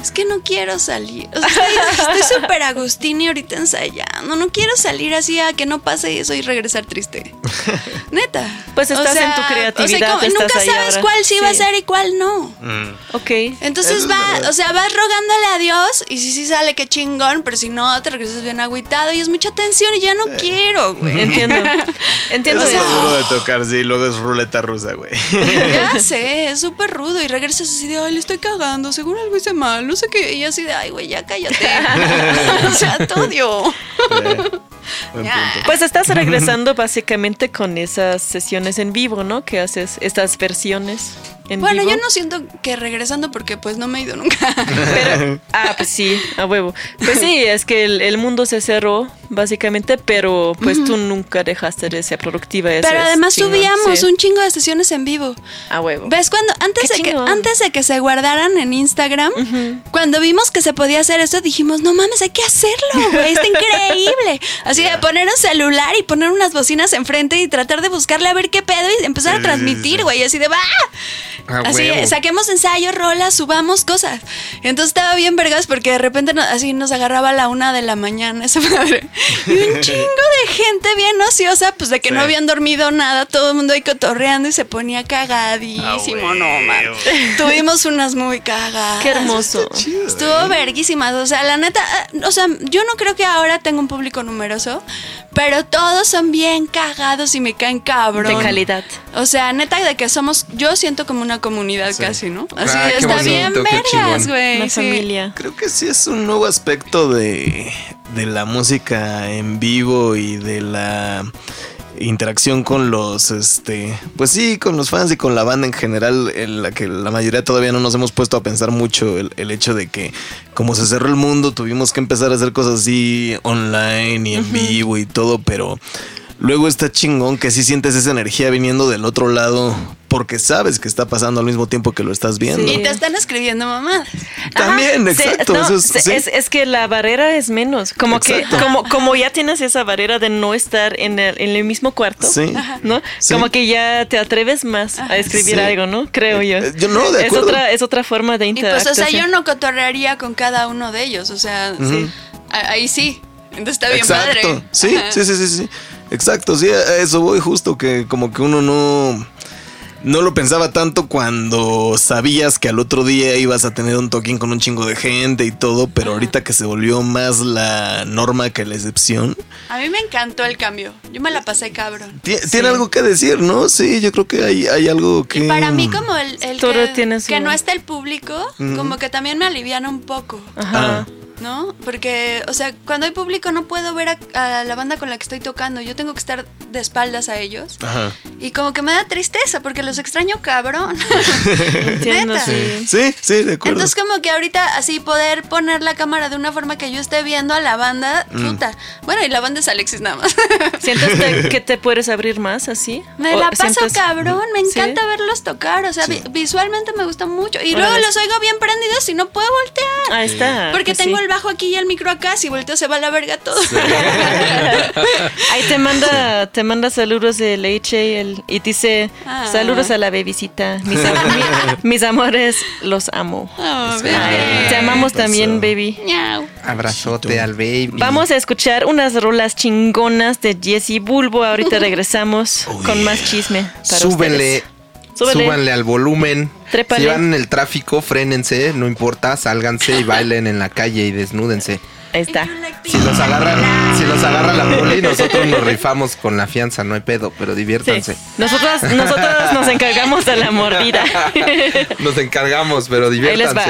Es que no quiero salir. O sea, estoy súper Agustín y ahorita ensayando. No quiero salir así a que no pase eso y regresar triste. Neta. Pues estás en tu creatividad, como- estás nunca sabes ahora. cuál sí, va a ser y cuál no. Mm. Ok. Entonces va, o sea, vas rogándole a Dios y si sí sale, qué chingón, pero si no, te regresas bien agüitado y es mucha tensión y ya no quiero, güey. Entiendo. Entiendo Eso es duro de tocar, sí. Luego es ruleta rusa, güey. Ya sé, es súper rudo y regresas así de, ay, le estoy cagando, seguro algo hice mal, no sé qué. Y así de, ay, güey, ya cállate. o sea, te odio. Pues estás regresando básicamente con esas sesiones en vivo, ¿no? Que haces estas versiones en Bueno, vivo. yo no siento que regresando porque pues no me he ido nunca. Pero, ah, pues sí, a huevo. Pues sí, es que el, el mundo se cerró, básicamente, pero pues tú nunca dejaste de ser productiva. eso Pero además chingón, subíamos sí. un chingo de sesiones en vivo. A huevo. ¿Ves cuando antes de que antes de que se guardaran en Instagram, cuando vimos que se podía hacer esto, dijimos, "No mames, hay que hacerlo, güey, está increíble." Así de poner un celular y poner unas bocinas enfrente y tratar de buscarle a ver qué pedo y empezar a transmitir, güey, así de, "Va." Así, huevo. saquemos ensayos, rolas, subamos cosas. Entonces estaba bien vergas porque de repente no- así nos agarraba a la una de la mañana esa madre. Y un chingo de gente bien ociosa, pues de que Sí. no habían dormido nada, todo el mundo ahí cotorreando y se ponía cagadísimo, Ah, no man. Tuvimos unas muy cagadas. Qué hermoso. Estuvo verguísimas, o sea, la neta, ah, o sea, yo no creo que ahora tenga un público numeroso, pero todos son bien cagados y me caen cabrón. De calidad. O sea, neta de que somos, yo siento como una comunidad casi, ¿no? Así Ah, está bonito, bien vergas, güey. Una sí. familia. Creo que sí es un nuevo aspecto de, de la música en vivo y de la interacción con los, este, pues sí, con los fans y con la banda en general, en la que la mayoría todavía no nos hemos puesto a pensar mucho el, el hecho de que como se cerró el mundo, tuvimos que empezar a hacer cosas así online y en vivo y todo, pero luego está chingón que sí sientes esa energía viniendo del otro lado porque sabes que está pasando al mismo tiempo que lo estás viendo. Y te están escribiendo mamadas. También, Ajá, sí, exacto. no, eso es, sí, sí. es, es que la barrera es menos. Como Exacto. que, como, como ya tienes esa barrera de no estar en el, en el mismo cuarto, Sí. ¿no? Sí. Como que ya te atreves más a escribir Sí. algo, ¿no? Creo yo. Eh, yo no, de es otra, es otra forma de Y pues, interactuar. o sea, yo no cotorrearía con cada uno de ellos, o sea, sí. A- ahí sí. Entonces está bien Exacto. padre. Sí, Ajá. sí, sí, sí, sí. Exacto, sí, a eso voy justo que como que uno no no lo pensaba tanto cuando sabías que al otro día ibas a tener un toquín con un chingo de gente y todo, pero ahorita que se volvió más la norma que la excepción, A mí me encantó el cambio. Yo me la pasé cabrón. ti- tiene algo que decir, ¿no? Sí, yo creo que hay, hay algo que... Y para mí como el, el Todo que, tiene su- que no esté el público, como que también me aliviana un poco. Ajá. ¿No? Porque, o sea, cuando hay público no puedo ver a, a la banda con la que estoy tocando. Yo tengo que estar de espaldas a ellos. Ajá. Y como que me da tristeza porque los extraño cabrón. Entiendo, Neta. sí. Sí, sí, de acuerdo. Entonces como que ahorita así poder poner la cámara de una forma que yo esté viendo a la banda, Mm. puta. Bueno, y la banda es Alexis nada más. ¿Sientes te- que te puedes abrir más así? Me ¿O la paso sientes- cabrón, me ¿Sí? encanta verlos tocar, o sea, vi- visualmente me gusta mucho. Y luego los oigo bien prendidos y no puedo voltear. Ahí está. Porque pues tengo sí. el bajo aquí y el micro acá, si volteo se va a la verga todo. Ahí te manda, te manda saludos de Leche el, y dice Ah. saludos a la bebisita. Mis, mis amores, los amo. Oh, Ay, te amamos también, baby. Abrazote al baby. Vamos a escuchar unas rolas chingonas de Jesse Bulbo. Ahorita regresamos con más chisme. Para ustedes. Súbele. Súbanle al volumen. Trépale. Si van en el tráfico, frénense, no importa, sálganse y bailen en la calle y desnúdense. Ahí está. Si los agarran, si los agarra la poli, nosotros nos rifamos con la fianza, no hay pedo, pero Sí. diviértanse. Nosotros, nosotros nos encargamos de la mordida. Nos encargamos, pero Ahí les va.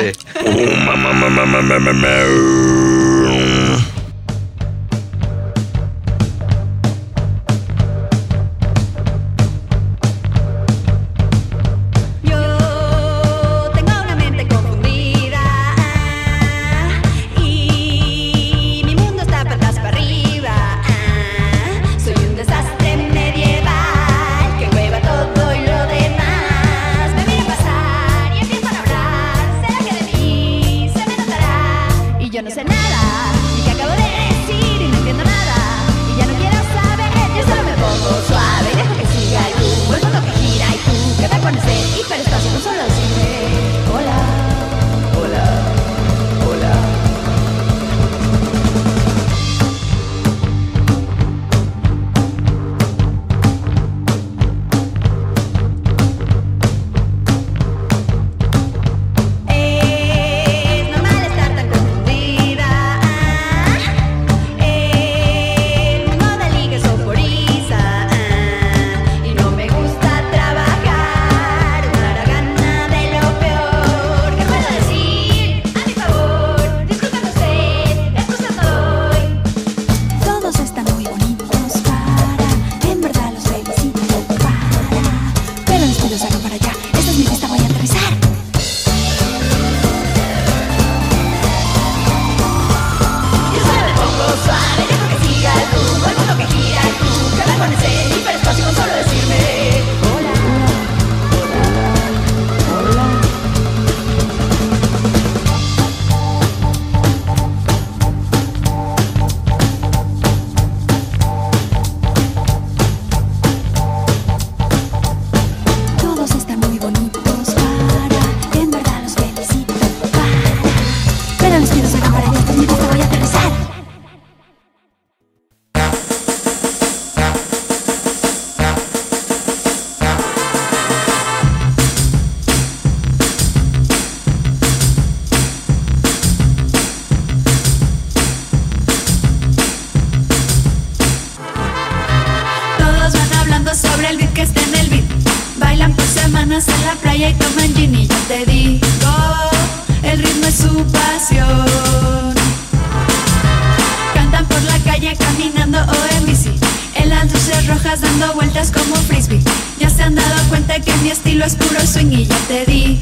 Dando vueltas como frisbee. Ya se han dado cuenta que mi estilo es puro swing y ya te digo,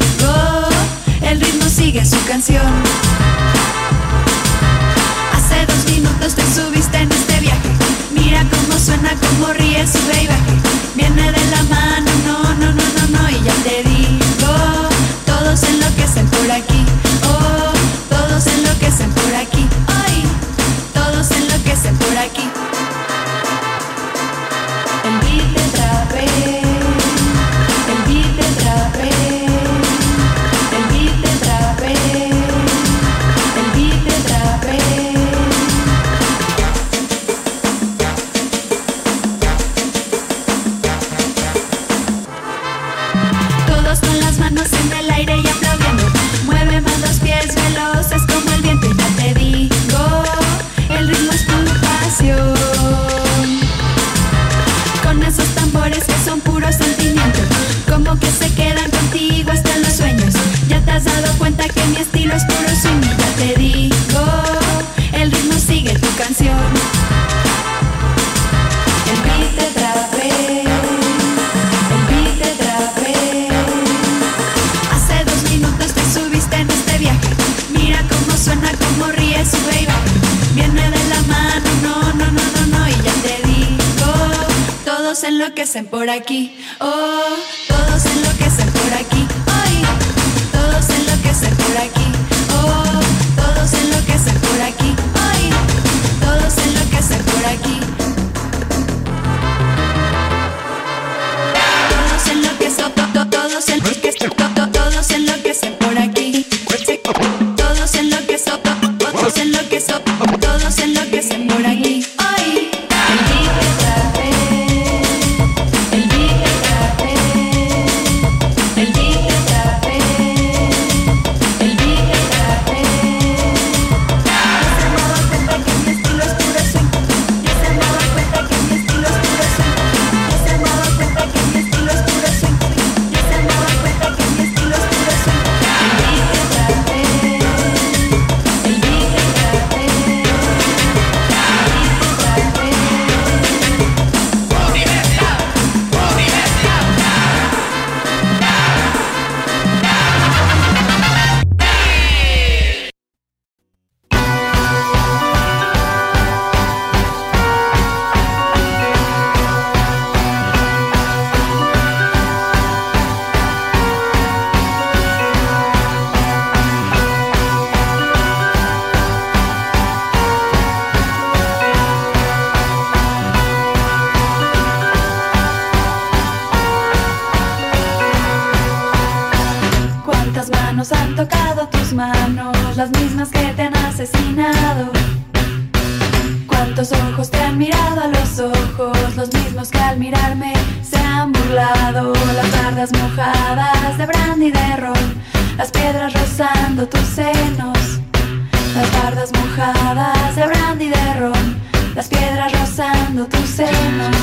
el ritmo sigue su canción. Hace dos minutos te subiste en este viaje. Mira cómo suena, cómo ríe, sube y baje. Viene de la mano, no, no, no, no, no. Y ya te digo, mojadas de brandy de ron, las piedras rozando tus senos.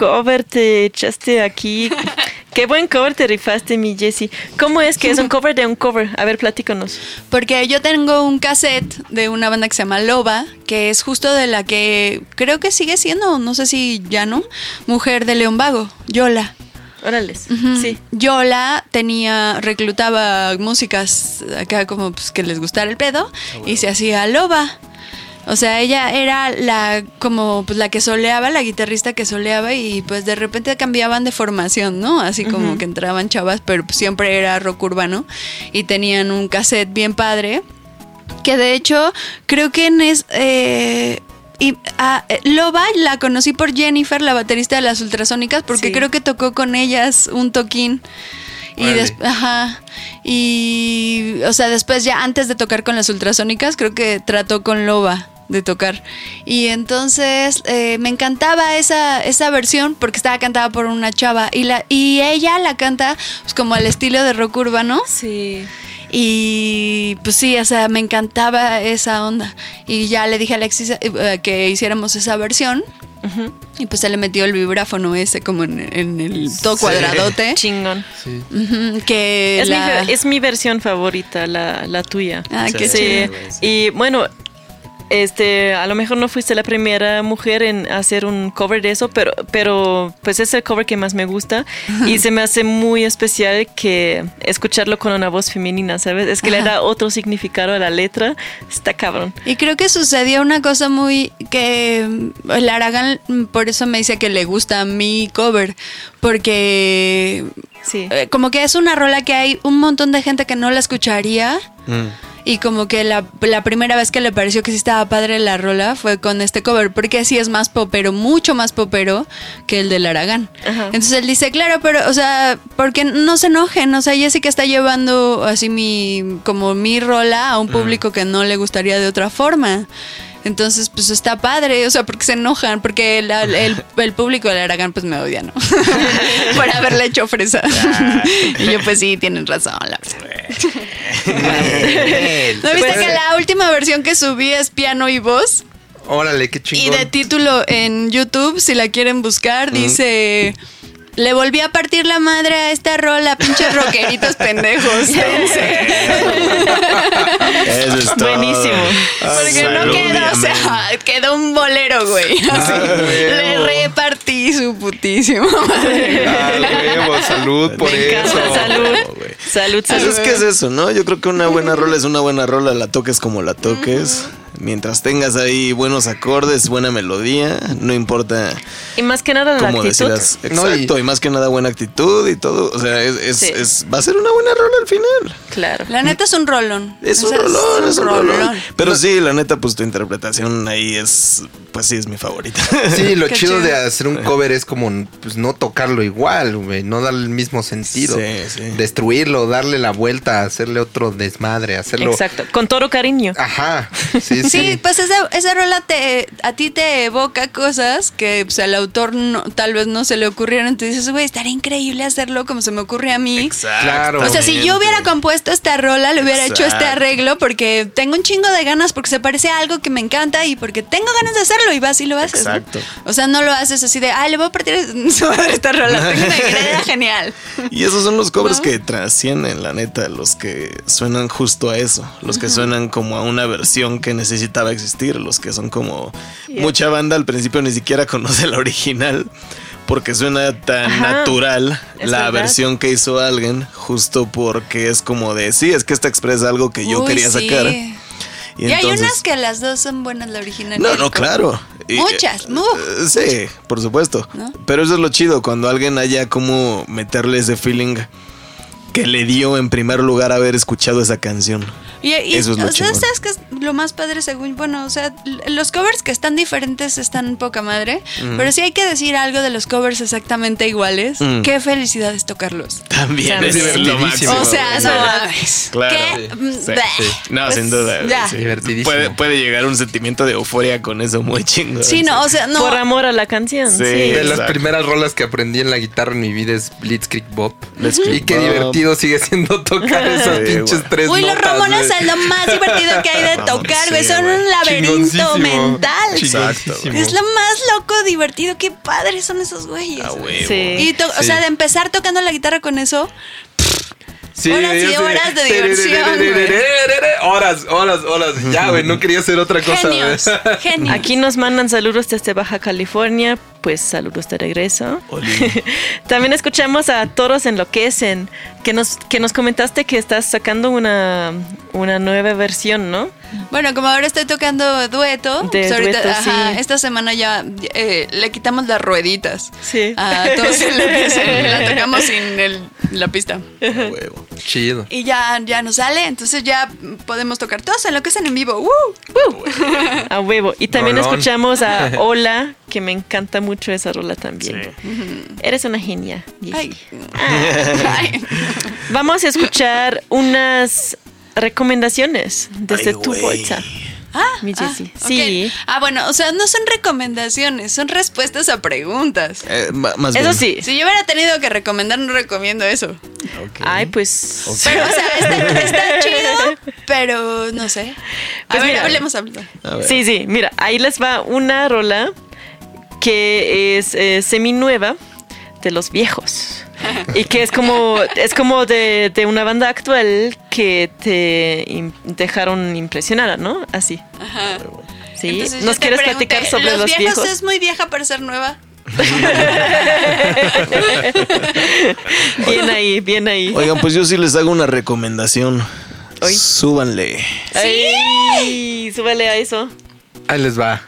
cover te echaste aquí. Qué buen cover te rifaste, mi Jessie. ¿Cómo es que es un cover de un cover? A ver, platícanos. Porque yo tengo un cassette de una banda que se llama Loba, que es justo de la que creo que sigue siendo, no sé si ya no, mujer de León Vago, Yola. Órales, uh -huh. sí. Yola tenía, reclutaba músicas acá como pues, que les gustara el pedo ah, y se hacía loba. O sea, ella era la como pues la que soleaba, la guitarrista que soleaba y pues de repente cambiaban de formación, ¿no? Así como que entraban chavas, pero siempre era rock urbano y tenían un cassette bien padre que de hecho creo que en es eh, y a eh, Loba la conocí por Jennifer, la baterista de las Ultrasónicas, porque Sí. creo que tocó con ellas un toquín. Y después, ajá. Y, o sea, después ya antes de tocar con las ultrasónicas, creo que trató con Loba de tocar. Y entonces eh, me encantaba esa, esa versión porque estaba cantada por una chava. Y, la, y ella la canta pues, como al estilo de rock urbano. Sí. Y pues sí, o sea, me encantaba esa onda. Y ya le dije a Alexis eh, que hiciéramos esa versión. Y pues se le metió el vibráfono ese como en, en el todo Sí. cuadradote. Chingón. Sí. Que Es, mi, la- ver- es mi versión favorita, la, la tuya. Ah, qué Sí. chido. Y bueno, este, a lo mejor no fuiste la primera mujer en hacer un cover de eso, pero, pero pues es el cover que más me gusta y se me hace muy especial que escucharlo con una voz femenina, ¿sabes? Es que le da otro significado a la letra, está cabrón. Y creo que sucedió una cosa muy que el Aragán mm, por eso me dice que le gusta mi cover, porque Sí. eh, como que es una rola que hay un montón de gente que no la escucharía. Mm. Y como que la, la primera vez que le pareció que sí estaba padre la rola fue con este cover, porque sí es más popero, mucho más popero que el del Aragán. Ajá. Entonces él dice, claro, pero, o sea, porque no se enojen, o sea, Jessica está llevando así mi, como mi rola a un público que no le gustaría de otra forma. Entonces, pues está padre, o sea, porque se enojan, porque la- el, el público del Aragán pues me odia, ¿no? Por haberle hecho fresa. y yo, pues sí, tienen razón, la verdad. ¿No viste Pues- que la última versión que subí es piano y voz? Órale, qué Y chingón. de título en YouTube, si la quieren buscar, dice... Le volví a partir la madre a esta rola, pinches rockeritos pendejos. Eso es todo. Buenísimo. Porque no Salud, quedó, o sea, quedó un bolero, güey. Así. Le repartí su putísimo madre. Ah, huevo, salud por Me eso. encanta, salud. güey. Salud, Pues salud. es que es eso, ¿no? Yo creo que una buena rola es una buena rola, la toques como la toques. Mientras tengas ahí buenos acordes, buena melodía, no importa Y más que nada la cómo actitud. decidas. No, y- Exacto, y... más que nada buena actitud y todo. O sea, es, es- Sí. es- va a ser una buena rola al final. Claro. La neta es un rolón. Es O un sea, rolón, es un rolón. Pero sí, la neta, pues tu interpretación ahí es, pues sí, es mi favorita. Sí, lo chido. de hacer un cover es como pues, no tocarlo igual, güey, no darle el mismo sentido. Sí, sí. Destruirlo, darle la vuelta, hacerle otro desmadre, hacerlo. Exacto. Con todo cariño. Ajá. Sí, sí. Sí, pues esa, esa rola te, a ti te evoca cosas que pues, al autor no- tal vez no se le ocurrieron. Entonces dices, güey, estaría increíble hacerlo como se me ocurre a mí. Claro. O sea, si yo hubiera compuesto esta rola, le hubiera hecho este arreglo porque tengo un chingo de ganas, porque se parece a algo que me encanta y porque tengo ganas de hacerlo y vas y lo haces. ¿no? Exacto. O sea, no lo haces así de, ah, le voy a partir su madre esta rola. Tengo una idea genial. Y esos son los covers ¿No? que trascienden, la neta, los que suenan justo a eso, los que suenan como a una versión que necesitaba existir, los que son como mucha banda al principio ni siquiera conoce la original porque suena tan Ajá, natural la verdad. versión que hizo alguien justo porque es como de sí, es que esta expresa algo que yo Uy, quería sí. sacar. Y, Y, hay unas que las dos son buenas, la original. no, el no, claro. Y, Muchas, mu. eh, Sí, por supuesto. ¿No? Pero eso es lo chido, cuando alguien haya como meterle ese feeling que le dio en primer lugar haber escuchado esa canción. Y, y, Eso es lo o sea. ¿sabes qué es lo más padre según? Bueno, o sea, los covers que están diferentes están poca madre, pero sí hay que decir algo de los covers exactamente iguales. Mm. Qué felicidad es tocarlos. También Es es lo divertidísimo. máximo. O sea, no mames. Claro. Qué- Sí, mm, sí. No, Pues, sin duda. ya. sí. Divertidísimo. Puede, puede llegar un sentimiento de euforia con eso muy chingo. Sí, no, o sea, no. Por amor a la canción. Sí. Sí. De las primeras rolas que aprendí en la guitarra en mi vida es Blitzkrieg Bob. Blitzkrieg y qué Bop. divertido sigue siendo tocar esas Sí, pinches tres Uy, los notas. Ramones güey. sea, es lo más divertido que hay de tocar, sí, güey. Son güey. un laberinto mental. Chingoncísimo. Es lo más loco, divertido. Qué padres son esos güeyes. A huevo. Sí. Y o sea, de empezar tocando la guitarra con eso, Sí, Horas y horas de diversión, güey. Horas, horas, horas. Ya, güey, no quería hacer otra cosa. güey. genios, genios. Aquí nos mandan saludos desde Baja California, pues saludos de regreso. También escuchamos a Toros Enloquecen, que nos, que nos comentaste que estás sacando una, una nueva versión, ¿no? Bueno, como ahora estoy tocando dueto, De pues ahorita, dueto, ajá, sí. esta semana ya eh, le quitamos las rueditas. Sí. A todos enloquecen. La tocamos sin el- la pista. A huevo. Chido. Y ya, ya nos sale, entonces ya podemos tocar todos enloquecen en vivo. ¡Woo! A huevo. Y también Rolón. escuchamos a Hola, que me encanta mucho esa rola también. Sí. Eres una genia. Ay. Ay. Vamos a escuchar unas recomendaciones desde Ay, tu bolsa. Ah, Mi ah. Sí. Ah, bueno, o sea, no son recomendaciones, son respuestas a preguntas. Eh, más Eso bien. sí. Si yo hubiera tenido que recomendar, no recomiendo eso. Ok. Ay, pues. Pero, o sea, está, está chido, pero no sé. A Pues ver, mira. hablemos, hablemos. A ver. Sí, sí, mira, ahí les va una rola que es eh, seminueva de los viejos. Y que es como, es como de, de una banda actual que te im- dejaron impresionada, ¿no? Así. Ajá. ¿Sí? Entonces, ¿Nos te quieres pregunté, platicar sobre los, viejos? es muy vieja para ser nueva? bien ahí, bien ahí. Oigan, pues yo sí les hago una recomendación. Oy. Súbanle. Ay, súbele a eso. Ahí les va.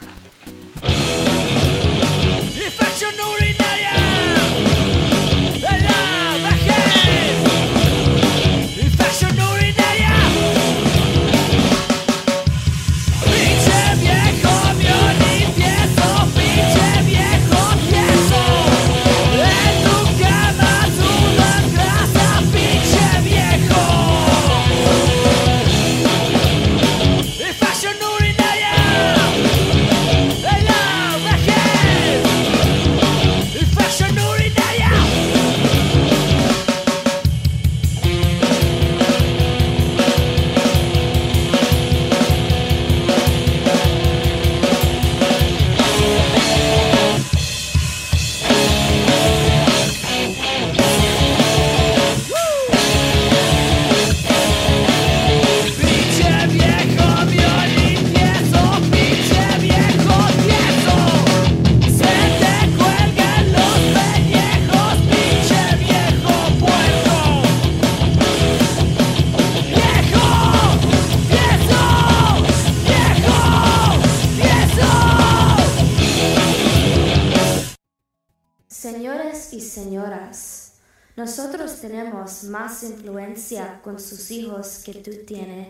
Nosotros tenemos más influencia con sus hijos que tú tienes,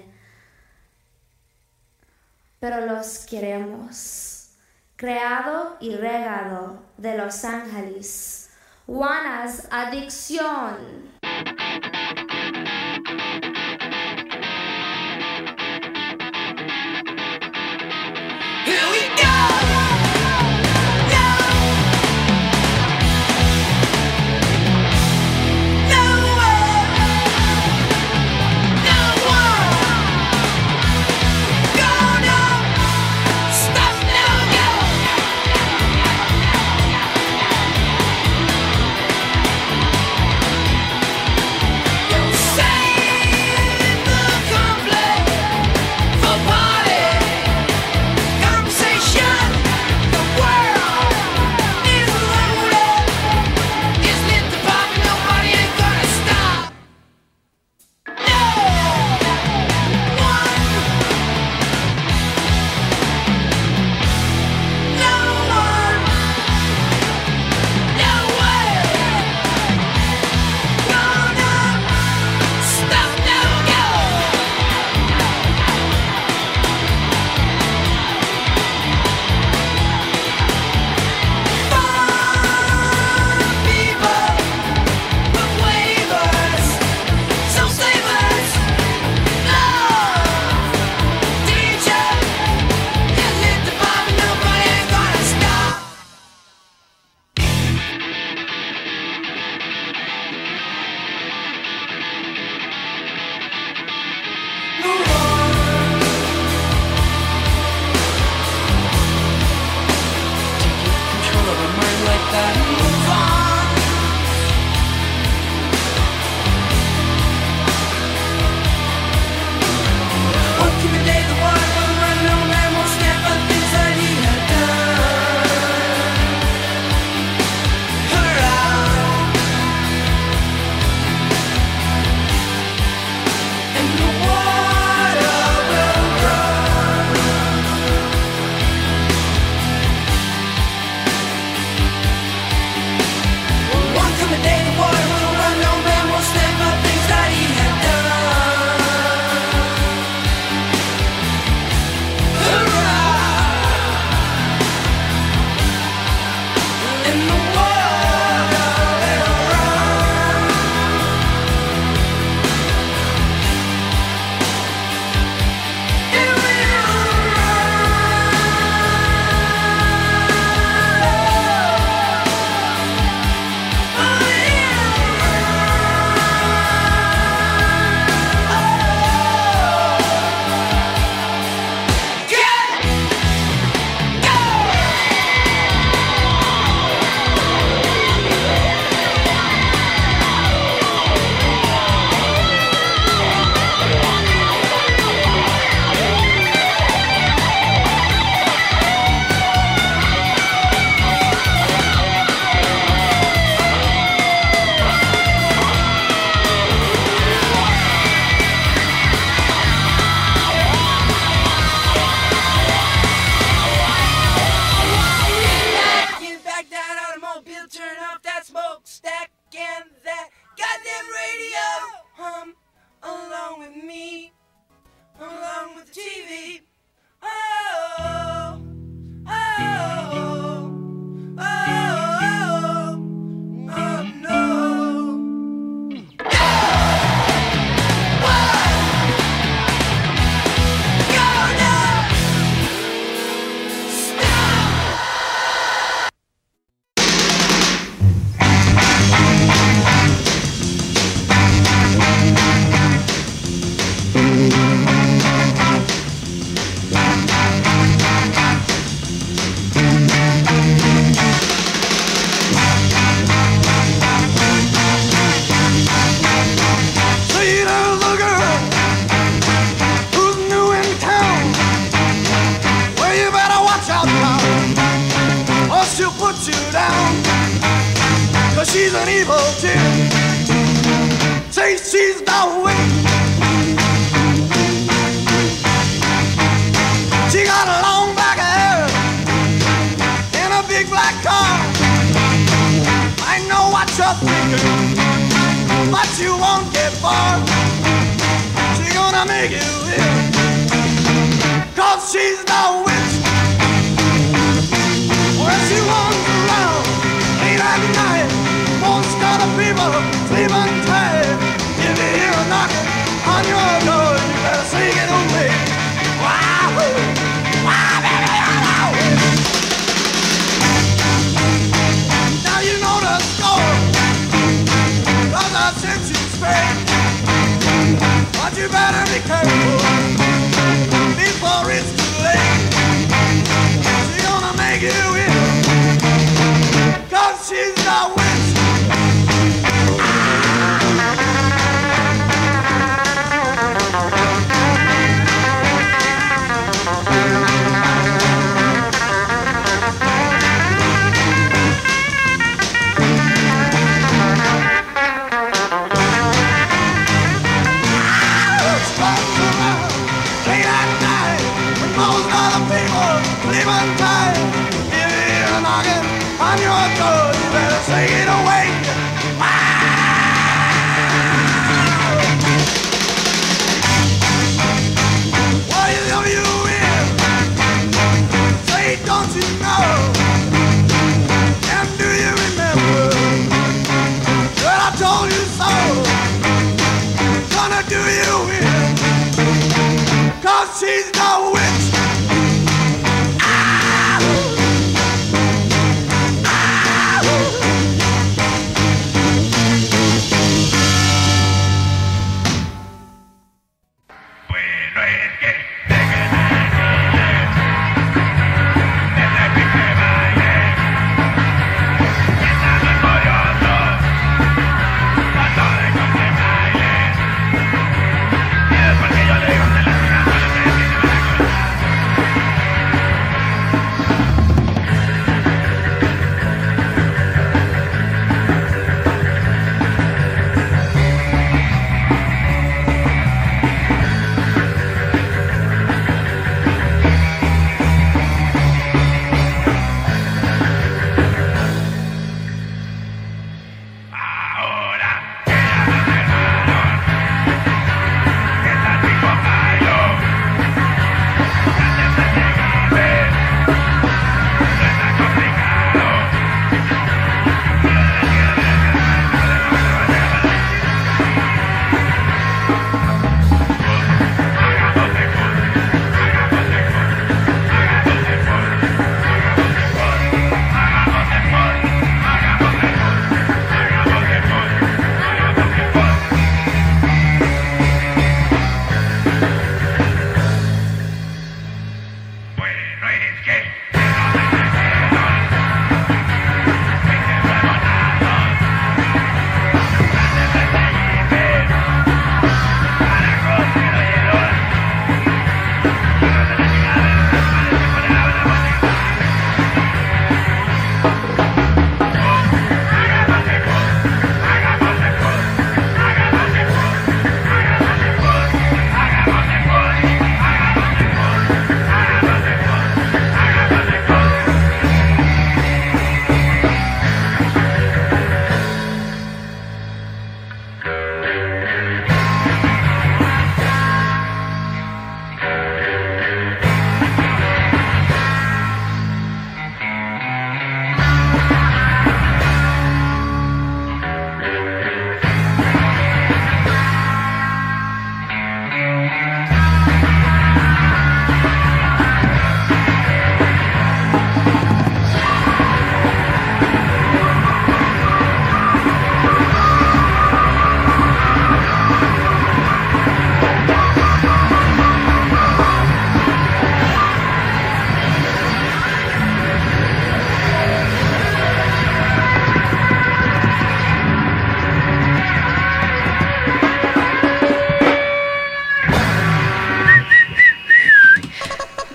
pero los queremos. Creado y regado de Los Ángeles, Juana's Adicción. Here we go.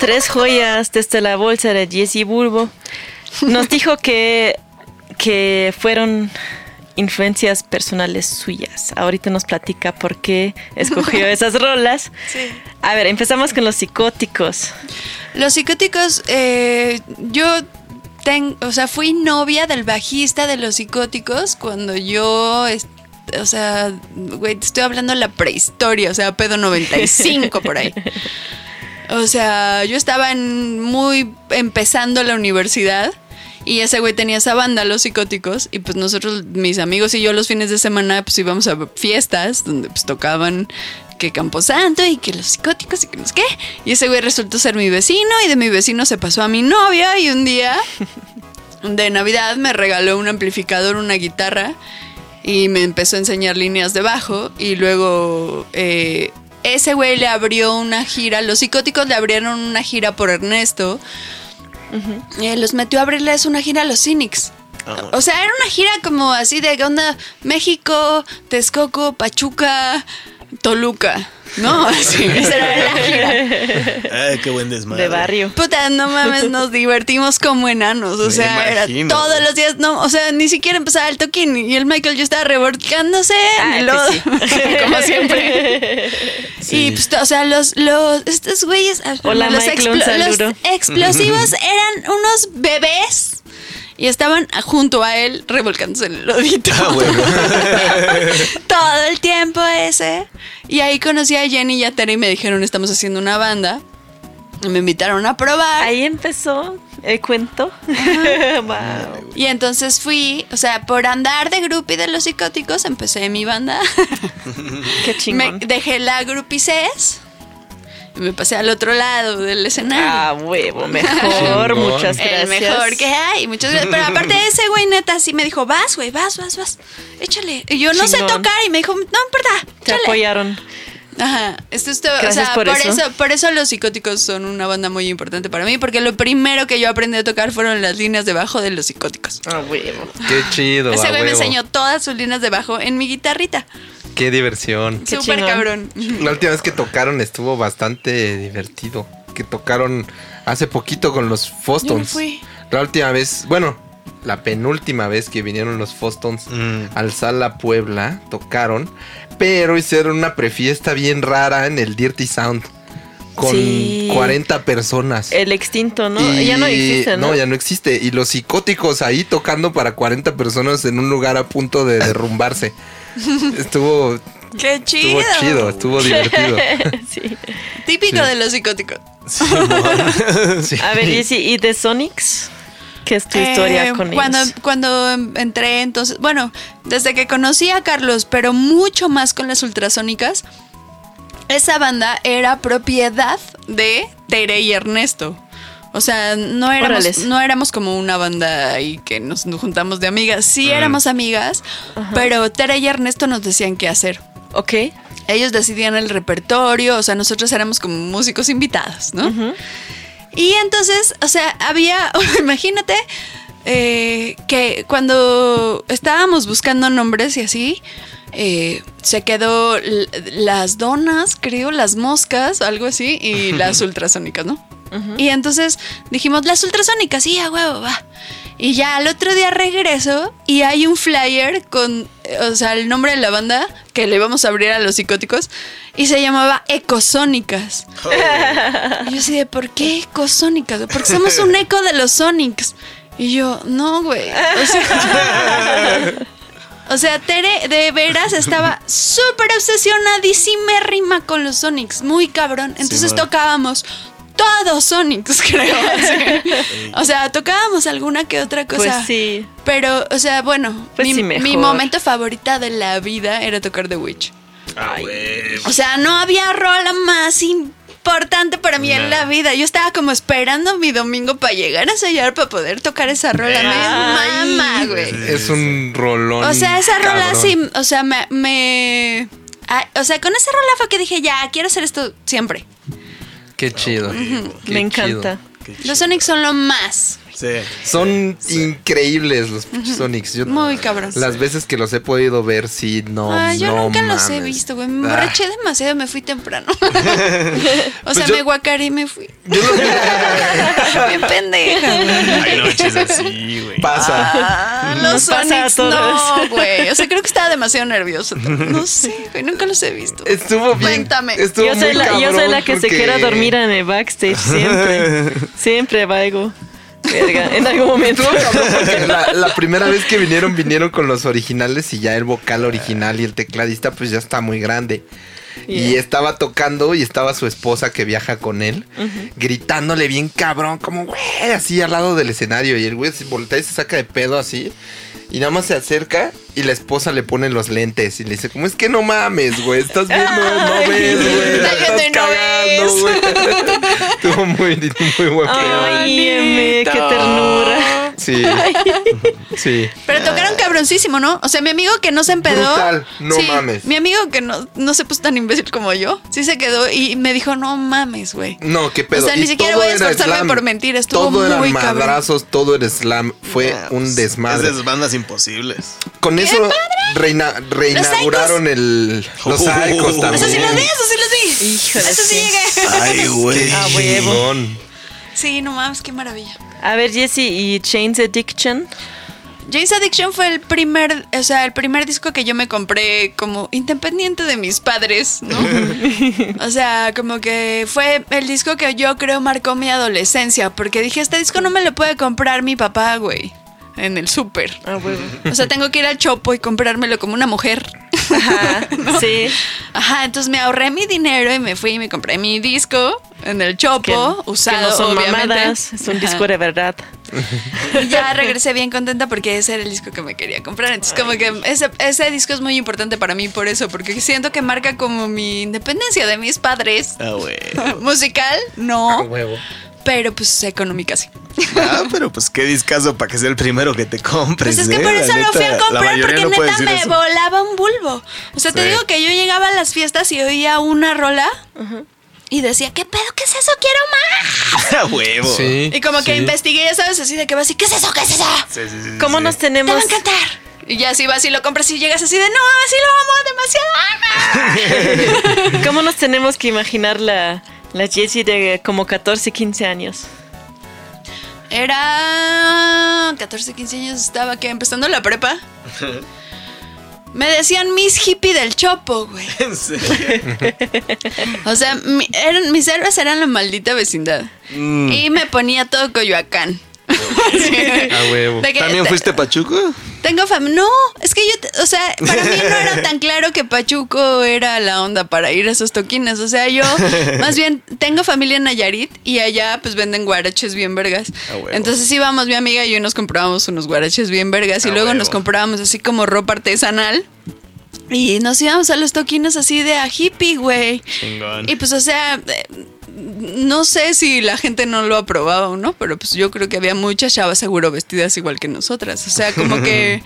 Tres joyas desde la bolsa de Jesse Bulbo. Nos dijo que, que fueron influencias personales suyas. Ahorita nos platica por qué escogió esas rolas. Sí. A ver, empezamos con los psicóticos. Los psicóticos, eh, yo ten- o sea, fui novia del bajista de los psicóticos cuando yo, o sea, güey, te estoy hablando de la prehistoria, o sea, pedo 95 por ahí. O sea, yo estaba muy empezando la universidad y ese güey tenía esa banda, los psicóticos, y pues nosotros, mis amigos y yo los fines de semana pues íbamos a fiestas donde pues tocaban que Camposanto y que los psicóticos y que no sé qué. Y ese güey resultó ser mi vecino y de mi vecino se pasó a mi novia y un día de Navidad me regaló un amplificador, una guitarra y me empezó a enseñar líneas de bajo y luego eh, ese güey le abrió una gira, los psicóticos le abrieron una gira por Ernesto, Eh, los metió a abrirles una gira a los Cynics. O sea, era una gira como así de onda México, Texcoco, Pachuca, Toluca, ¿no? Así, esa era la gira. Ay, qué buen desmadre. De barrio. Puta, no mames, nos divertimos como enanos. O Me sea, era todos los días, no, o sea, ni siquiera empezaba el toquín y el Michael ya estaba revolcándose en Ah, el lodo, sí. como siempre. Y pues, o sea, los, los, estos güeyes, ah, Hola, los, Michael, un los explosivos eran unos bebés. Y estaban junto a él revolcándose en el lodito. Ah, bueno. Todo el tiempo ese. Y ahí conocí a Jenny y a Tere y me dijeron, estamos haciendo una banda. Y me invitaron a probar. Ahí empezó el cuento. wow. Y entonces fui, o sea, por andar de groupie de los psicóticos, empecé mi banda. Qué me chingón. dejé la grupicés y me pasé al otro lado del escenario. Ah, huevo, mejor. Chingón. Muchas gracias. El mejor que hay, muchas gracias. Pero aparte ese güey neta sí me dijo, vas, güey, vas, vas, vas, échale. Y yo no sé tocar y me dijo, no importa, Te échale. apoyaron. Ajá, esto es todo, o Gracias sea, por por, eso. eso. por eso los psicóticos son una banda muy importante para mí, porque lo primero que yo aprendí a tocar fueron las líneas de bajo de los psicóticos. Ah, huevo. Qué chido. Ese güey me enseñó todas sus líneas de bajo en mi guitarrita. Qué diversión. Qué Súper chingón. cabrón. La última vez que tocaron estuvo bastante divertido. Que tocaron hace poquito con los Yo no Fostons. fui. La última vez, bueno, la penúltima vez que vinieron los Fostons Mm. al Sala Puebla, tocaron, pero hicieron una prefiesta bien rara en el Dirty Sound. Con Sí. 40 personas. El extinto, ¿no? Y- Ya no existe, ¿no? ya no existe. Y los psicóticos ahí tocando para 40 personas en un lugar a punto de derrumbarse. estuvo, ¡Qué chido! estuvo chido, estuvo divertido. sí. Típico de los psicóticos. Sí. A ver, Jessy, ¿y de Sonics? ¿Qué es tu historia Eh, con cuando, ellos? Cuando entré, entonces, bueno, desde que conocí a Carlos, pero mucho más con las ultrasónicas, esa banda era propiedad de Tere y Ernesto. O sea, no éramos, no éramos como una banda ahí que nos juntamos de amigas. Mm. Sí éramos amigas, pero Tere y Ernesto nos decían qué hacer. Ok. Ellos decidían el repertorio, o sea, nosotros éramos como músicos invitados, ¿no? Y entonces, o sea, había, imagínate eh, que cuando estábamos buscando nombres y así, eh, se quedó l- las donas, creo, las moscas, algo así, y las ultrasónicas, ¿no? Y entonces dijimos, las ultrasónicas, sí, a huevo, va. Y ya al otro día regreso y hay un flyer con, eh, o sea, el nombre de la banda que le íbamos a abrir a los psicóticos y se llamaba Ecosónicas. Y yo así de, ¿por qué Ecosónicas? Porque somos un eco de los Sonics. Y yo, no, güey. O sea, o sea, Tere de veras estaba súper obsesionadísima rima con los Sonics, muy cabrón. Entonces tocábamos todos Sonics, creo. O sea, tocábamos alguna que otra cosa. Pues sí. Pero, o sea, bueno, Pues mi, sí, mejor. mi momento favorita de la vida era tocar The Witch. Ah, güey. O sea, no había rola más importante para mí en la vida. Yo estaba como esperando mi domingo para llegar a ensayar para poder tocar esa rola. Ay. Me mama, güey. Es un rolón. O sea, esa rola sí, o sea, me... me- ah, o sea, con esa rola fue que dije, ya, quiero hacer esto siempre. Qué chido. Qué Me encanta. Los Sonics son lo más. Sí. Son increíbles los Sonics. Yo- Muy cabrón. Las veces que los he podido ver, sí, no. Ah, yo no nunca los he visto, güey. Me Ah. emborraché demasiado, me fui temprano. o sea, yo- me guacaré y me fui. Yo los- Bien pendeja, güey. Hay noches así, güey. Pasa. Ah, los pasa Sonics, no, güey. O sea, creo que estaba demasiado nervioso. No sé, güey, nunca los he visto. Estuvo bien. Cuéntame. Estuvo Yo soy, muy la, yo soy la que se quiera dormir en el backstage siempre. siempre valgo. Verga, en algún momento. La, la primera vez que vinieron, vinieron con los originales y ya el vocal original y el tecladista pues ya está muy grande. Y estaba tocando y estaba su esposa que viaja con él, gritándole bien cabrón, como güey, así al lado del escenario. Y el güey se voltea y se saca de pedo así. Y nada más se acerca y la esposa le pone los lentes y le dice, como es que no mames, güey, estás viendo, no ves, güey, estás cagando, ves. güey. Estuvo muy, muy buen. Ay, qué ternura. Sí, sí. Pero tocaron cabroncísimo, ¿no? O sea, mi amigo que no se empedó. Brutal, no Sí, mames. Mi amigo que no, no se puso tan imbécil como yo, sí se quedó y me dijo, no mames, güey. No, qué pedo. O sea, ni siquiera voy a era esforzarme por mentir, estuvo todo eran muy cabrón. madrazos, todo era slam. Fue Ah, un pues, desmadre. Esas bandas imposibles. Con eso reina, reinauguraron el, los Oh. Psychos también. Eso sí los vi, eso sí los vi. Híjole, Eso sí llegué. Ay, güey. Ah, huevo. Sí, no mames, qué maravilla. A ver, Jesse, ¿y Chains Addiction? James Addiction fue el primer, o sea, el primer disco que yo me compré como independiente de mis padres, ¿no? o sea, como que fue el disco que yo creo marcó mi adolescencia, porque dije, este disco no me lo puede comprar mi papá, güey, en el súper. Ah, huevo. O sea, tengo que ir al chopo y comprármelo como una mujer. Ajá, sí. Ajá, entonces me ahorré mi dinero y me fui y me compré mi disco en el chopo, Que, usado, que no son obviamente. mamadas, es un Ajá. disco de verdad. Y ya regresé bien contenta porque ese era el disco que me quería comprar. Entonces, como que ese, ese disco es muy importante para mí por eso, porque siento que marca como mi independencia de mis padres. Ah, güey. Musical, no, huevo. Pero pues económica sí. Ah, pero pues qué discazo para que sea el primero que te compres. Pues es que ¿eh? por eso lo fui a comprar, porque no neta me eso. volaba un bulbo. O sea, te digo que yo llegaba a las fiestas y oía una rola y decía, ¿qué pedo? ¿Qué es eso? Quiero más. A huevo. Sí. Y como que investigué, ya sabes, así de que vas y, ¿qué es eso? ¿Qué es eso? Sí, sí, sí, ¿Cómo sí. nos Te va tenemos? a encantar. Y ya si vas y lo compras y llegas así de, no, así lo amo demasiado. ¿Cómo nos tenemos que imaginar la, la Jessie de como 14, 15 años? Era 14, 15 años, estaba que empezando la prepa. Me decían Miss Hippie del Chopo, güey. En serio. O sea, mi- eran, mis héroes eran la maldita vecindad. Mm. Y me ponía todo Coyoacán. A huevo. ¿También te- fuiste Pachuco? Tengo familia. No, es que yo, o sea, para mí no era tan claro que Pachuco era la onda para ir a esos toquines. O sea, yo más bien tengo familia en Nayarit y allá pues venden guaraches bien vergas. A huevo. Entonces íbamos mi amiga y yo nos comprábamos unos guaraches bien vergas y A luego huevo. nos comprábamos así como ropa artesanal. Y nos íbamos a los toquines así de a hippie, güey. Chingón. Y pues, o sea, eh, no sé si la gente no lo aprobaba o no, pero pues yo creo que había muchas chavas seguro vestidas igual que nosotras. O sea, como que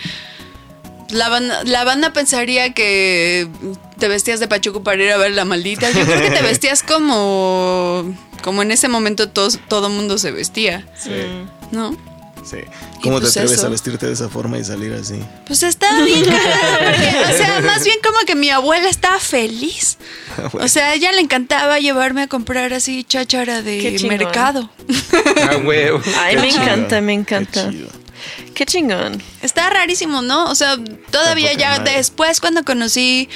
la banda, la banda pensaría que te vestías de Pachuco para ir a ver la maldita. Yo creo que te vestías como, como en ese momento todo, todo mundo se vestía, ¿no? Sí. ¿Cómo pues te atreves eso. a vestirte de esa forma y salir así? Pues está bien o sea, más bien como que mi abuela estaba feliz. O sea, a ella le encantaba llevarme a comprar así cháchara de mercado. A huevo. Ay, Qué me chido, encanta, me qué encanta. chido. Qué chingón. Está rarísimo, ¿no? O sea, todavía ya madre. después cuando conocí,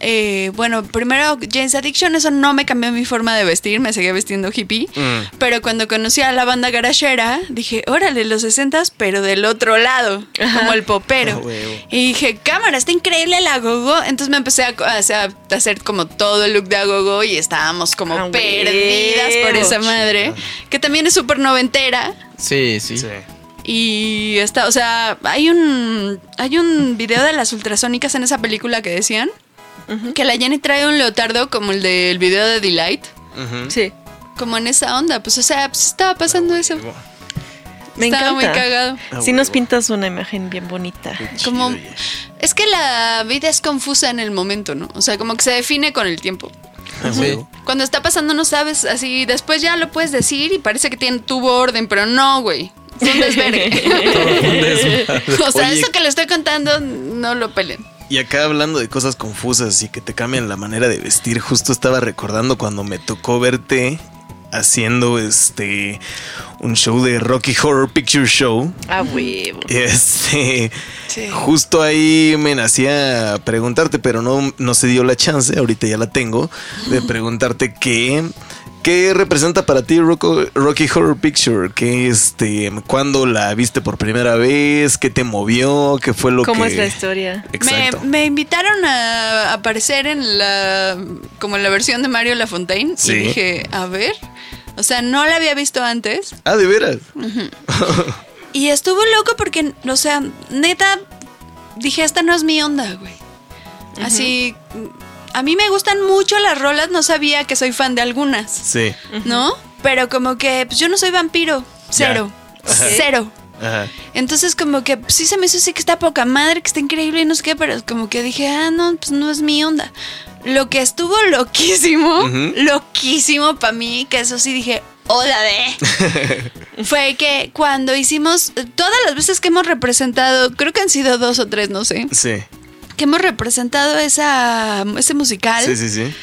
eh, bueno, primero James Addiction, eso no me cambió mi forma de vestir, me seguía vestiendo hippie. Mm. Pero cuando conocí a la banda garachera, dije, órale, los 60 pero del otro lado, como el popero. Ah, y dije, cámara, está increíble la gogo. Entonces me empecé a, a hacer, a hacer como todo el look de agogo y estábamos como Ah, perdidas por esa madre, que también es súper noventera. Sí, sí. Sí. Y está, o sea, hay un hay un video de las ultrasónicas en esa película que decían que la Jenny trae un leotardo como el del video de Delight. Sí, como en esa onda, pues o sea, pues estaba pasando eso. me Estaba encanta. muy cagado. Ah, Sí nos pintas una imagen bien bonita. Como Chido, es que la vida es confusa en el momento, ¿no? O sea, como que se define con el tiempo. Ah, Sí. Cuando está pasando no sabes, así después ya lo puedes decir y parece que tiene tuvo orden, pero no, güey. Fue un desvergue. o sea, Oye. eso que le estoy contando no lo peleen. Y acá hablando de cosas confusas y que te cambian la manera de vestir, justo estaba recordando cuando me tocó verte haciendo este un show de Rocky Horror Picture Show. A huevo. Este, Sí. justo ahí me nacía preguntarte, pero no, no se dio la chance, ahorita ya la tengo, de preguntarte qué, qué representa para ti Rocky Horror Picture, ¿Qué, este, cuándo la viste por primera vez, qué te movió, qué fue lo ¿Cómo que... es la historia? Me, Exacto. me invitaron a aparecer en la como en la versión de Mario Lafontaine Sí. y dije, a ver, o sea, no la había visto antes Ah, de veras. y estuvo loco porque, o sea, neta dije, esta no es mi onda, güey. Así a mí me gustan mucho las rolas, no sabía que soy fan de algunas, Sí. ¿no? Pero como que pues, yo no soy vampiro, cero, cero. Ajá. Entonces como que pues, sí se me hizo así que está poca madre, que está increíble y no sé qué, pero como que dije, ah, no, pues no es mi onda. Lo que estuvo loquísimo, loquísimo para mí, que eso sí dije, hola de, fue que cuando hicimos, todas las veces que hemos representado, creo que han sido dos o tres, no sé, Sí. Que hemos representado esa, ese musical. Sí, sí, sí.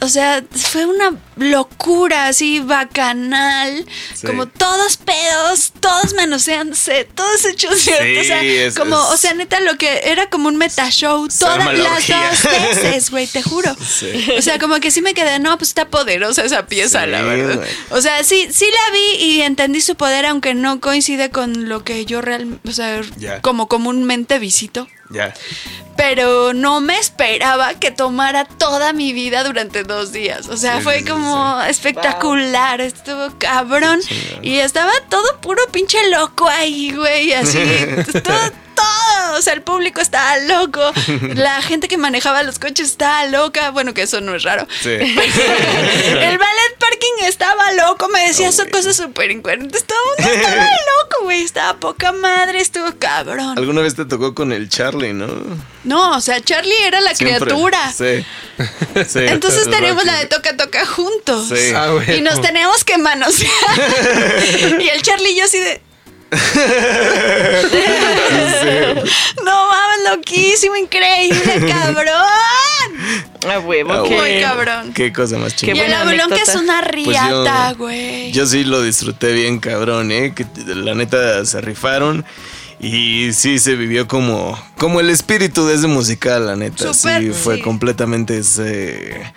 O sea, fue una locura así bacanal, Sí. como todos pedos, todos manoseándose, todos hechos cierto, o sea, es- como, es- o sea, neta lo que era como un metashow Se todas las dos veces, güey, te juro. Sí. O sea, como que sí me quedé, no, pues está poderosa esa pieza, Sí, la verdad. O sea, sí, sí la vi y entendí su poder, aunque no coincide con lo que yo realmente, o sea, como comúnmente visito Ya. pero no me esperaba que tomara toda mi vida durante dos días. O sea, Sí, fue sí, espectacular, estuvo cabrón. Y estaba todo puro pinche loco ahí, güey, así, todo, todo. O sea, el público estaba loco, la gente que manejaba los coches estaba loca. Bueno, que eso no es raro. Sí. El ballet parking estaba loco, me decía son cosas súper incoherentes. Todo el mundo estaba loco, güey, estaba poca madre, estuvo cabrón. ¿Alguna vez te tocó con el Charlie, no? No, o sea, Charlie era la Siempre. criatura. Sí. Sí. Entonces tenemos la de toca toca juntos. Sí. Ah, bueno. Y nos tenemos que manosear. y el Charlie y yo así de. No mames, loquísimo, increíble, cabrón. A huevo, Ah, Muy cabrón. Qué cosa más el buena abuelón que es una Pues riata, yo- güey. Yo sí lo disfruté bien, cabrón, ¿eh? Que la neta se rifaron. Y sí se vivió como, como el espíritu de ese musical, la neta. Súper, sí, fue sí. completamente ese,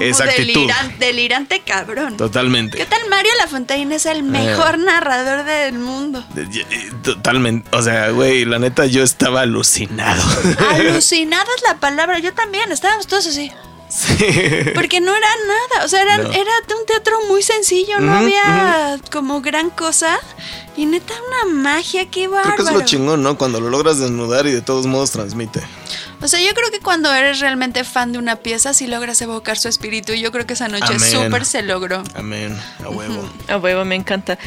esa actitud. deliran- delirante cabrón. Totalmente. ¿Qué tal Mario Lafontaine es el mejor narrador del mundo? Totalmente. O sea, güey, la neta yo estaba alucinado. Alucinada es la palabra. Yo también, estábamos todos así. sí. Porque no era nada, o sea, era, No. era un teatro muy sencillo, no había como gran cosa. Y neta, una magia, qué Creo que es bárbaro. lo chingón, ¿no? Cuando lo logras desnudar y de todos modos transmite. O sea, yo creo que cuando eres realmente fan de una pieza, sí logras evocar su espíritu. Y yo creo que esa noche súper se logró. Amén. A huevo. A huevo, me encanta.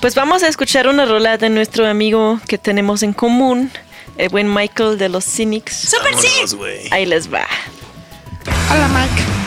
Pues vamos a escuchar una rola de nuestro amigo que tenemos en común, el buen Michael de los Cynics. ¡Súper sí! Ahí les va. Hola, Mike.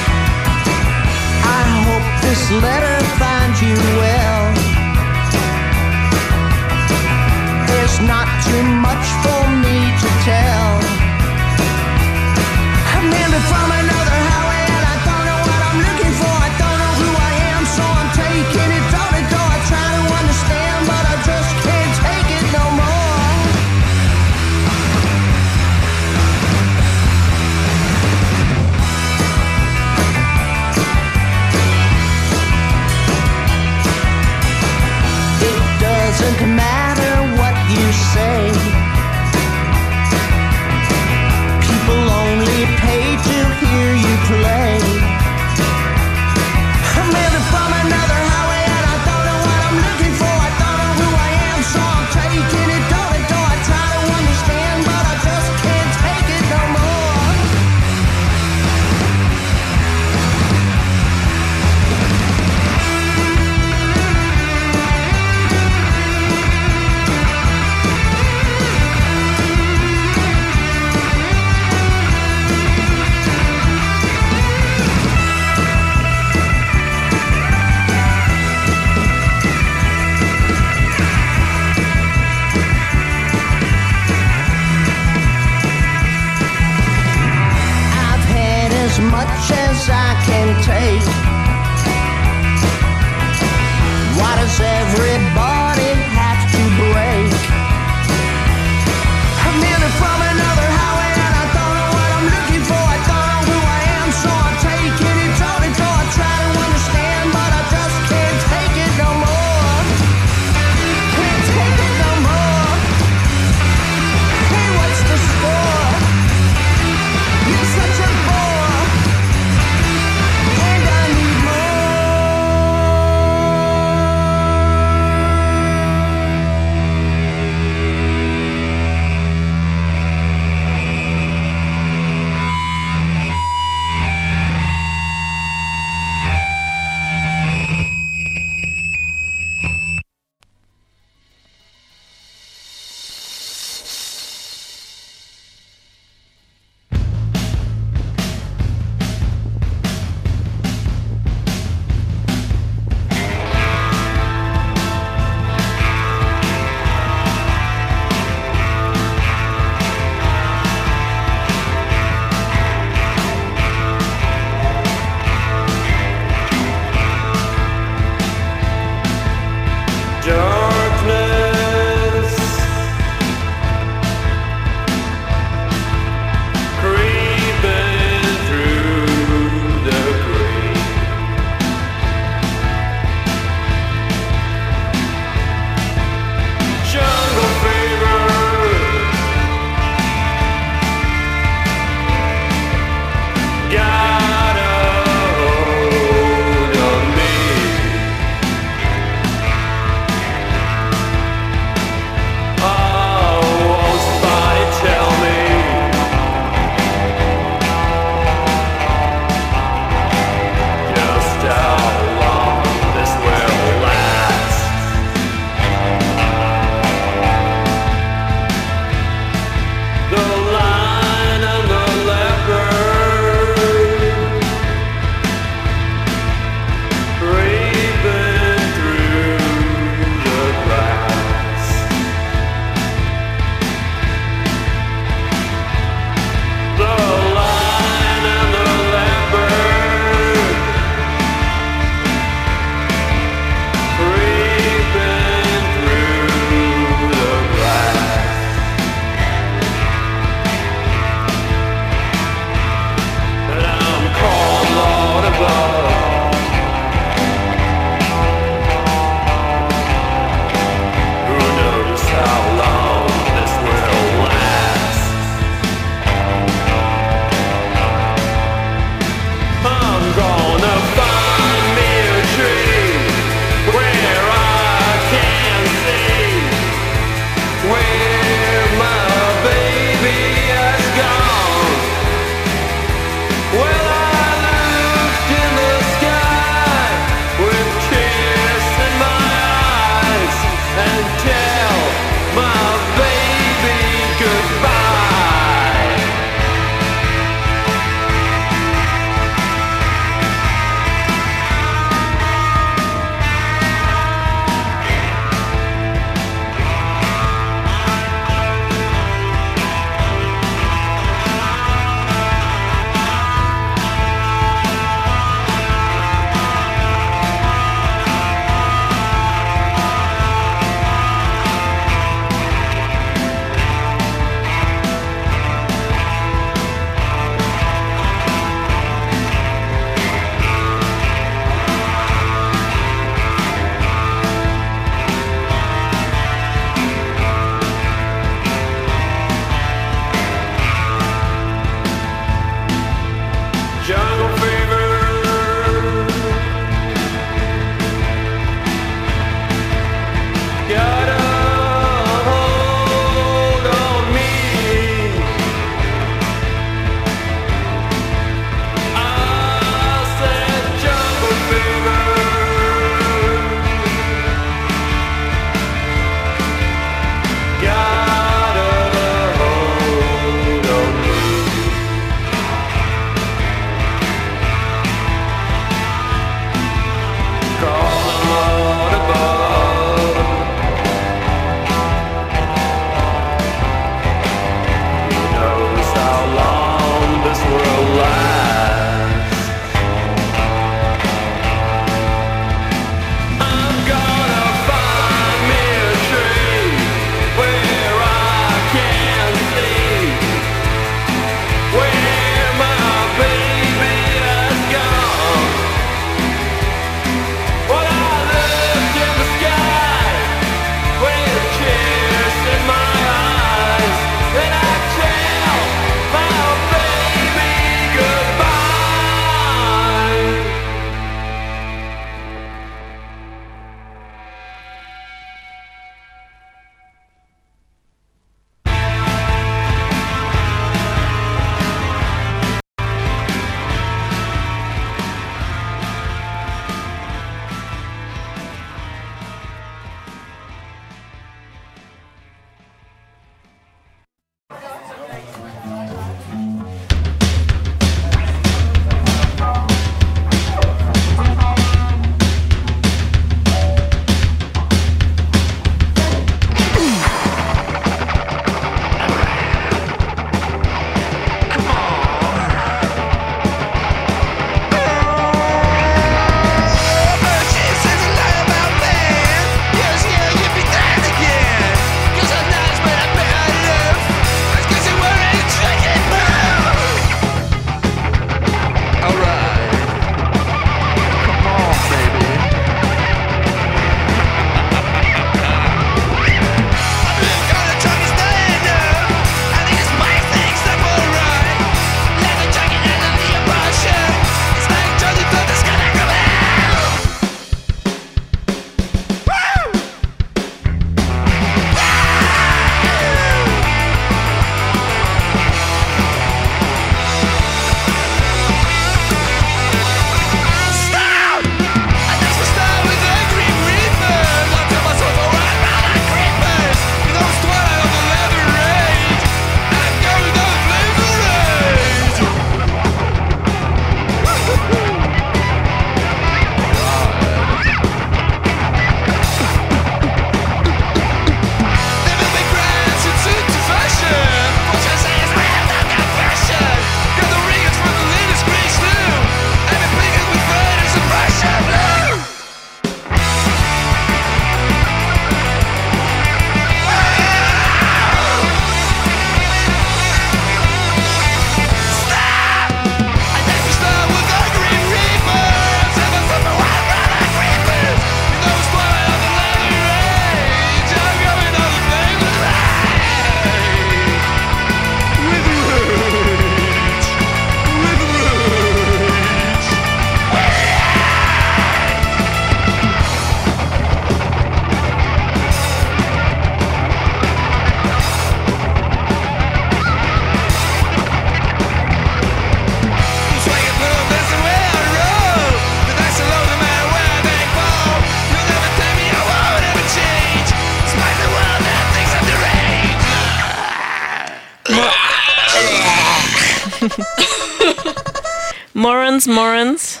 Morons,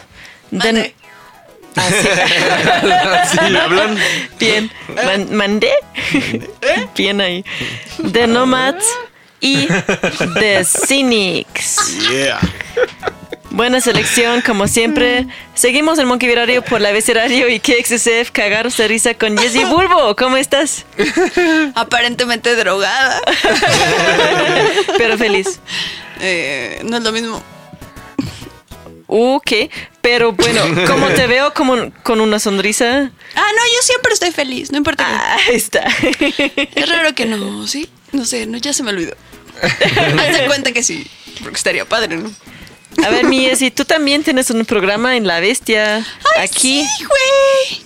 Morons. De- Mande. ¿Me hablan? Bien. Man- mandé. Bien ahí. The Nomads y The Cynics. Yeah. Buena selección, como siempre. Seguimos el Monkey Radio por la Radio y KXSF. Cagaros de risa con Jessy Bulbo. ¿Cómo estás? Aparentemente drogada. Pero feliz. Eh, no es lo mismo. Ok, pero bueno, como te veo como con una sonrisa. Ah, no, yo siempre estoy feliz, no importa. Ah, ahí está. Es raro que no, ¿sí? No sé, no, ya se me olvidó. Hazte cuenta que sí, porque estaría padre, ¿no? A ver, mi Jessy, tú también tienes un programa en La Bestia. Aquí Sí, güey.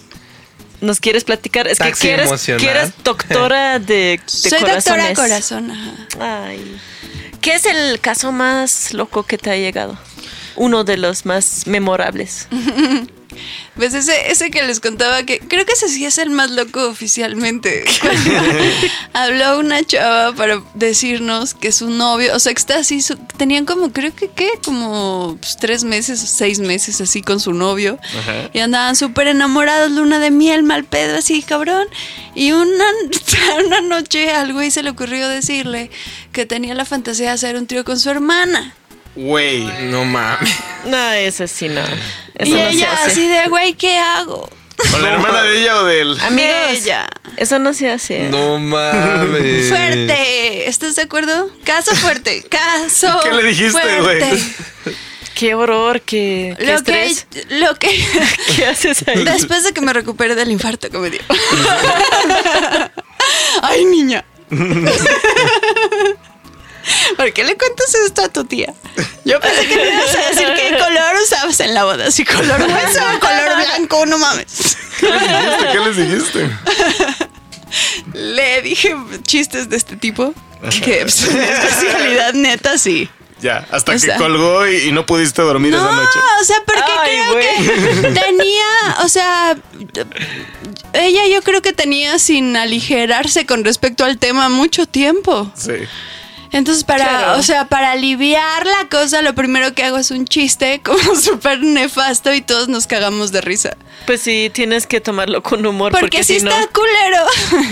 nos quieres platicar. Es que quieres, doctora de, de Soy doctora corazones. corazón, ajá. Ay. ¿Qué es el caso más loco que te ha llegado? Uno de los más memorables. Pues ese, ese que les contaba que creo que ese sí es el más loco oficialmente. Cuando habló una chava para decirnos que su novio, o sea, que está así, su- tenían como, creo que, ¿qué? Como pues, tres meses o seis meses así con su novio. Y andaban súper enamorados, luna de miel, mal pedo, así, cabrón. Y una, una noche al güey se le ocurrió decirle que tenía la fantasía de hacer un trío con su hermana. Güey. No mames. No, eso sí, no. Eso y no se ella hace. así de, güey, ¿qué hago? ¿Con la hermana de ella o del.? Amigos, Ella. eso no se hace. No mames. Fuerte, ¿estás de acuerdo? Caso fuerte, caso. ¿Qué le dijiste, güey? Qué horror, qué, qué Lo que, estrés. lo que ¿Qué haces ahí? después de que me recupere del infarto que me dio. Ay, niña. ¿Por qué le cuentas esto a tu tía? Yo pensé que me ibas a decir qué color usabas en la boda, si color hueso o color blanco, no mames. ¿Qué les dijiste? Le dije chistes de este tipo, que es especialidad neta, sí. Ya, hasta O que sea- colgó y, y no pudiste dormir No, esa noche. o sea, porque Ay, creo que tenía, o sea, ella yo creo que tenía sin aligerarse con respecto al tema mucho tiempo. Sí. Entonces, para, Claro. o sea, para aliviar la cosa, lo primero que hago es un chiste como súper nefasto y todos nos cagamos de risa. Pues sí, tienes que tomarlo con humor. Porque, Porque, si no. está culero,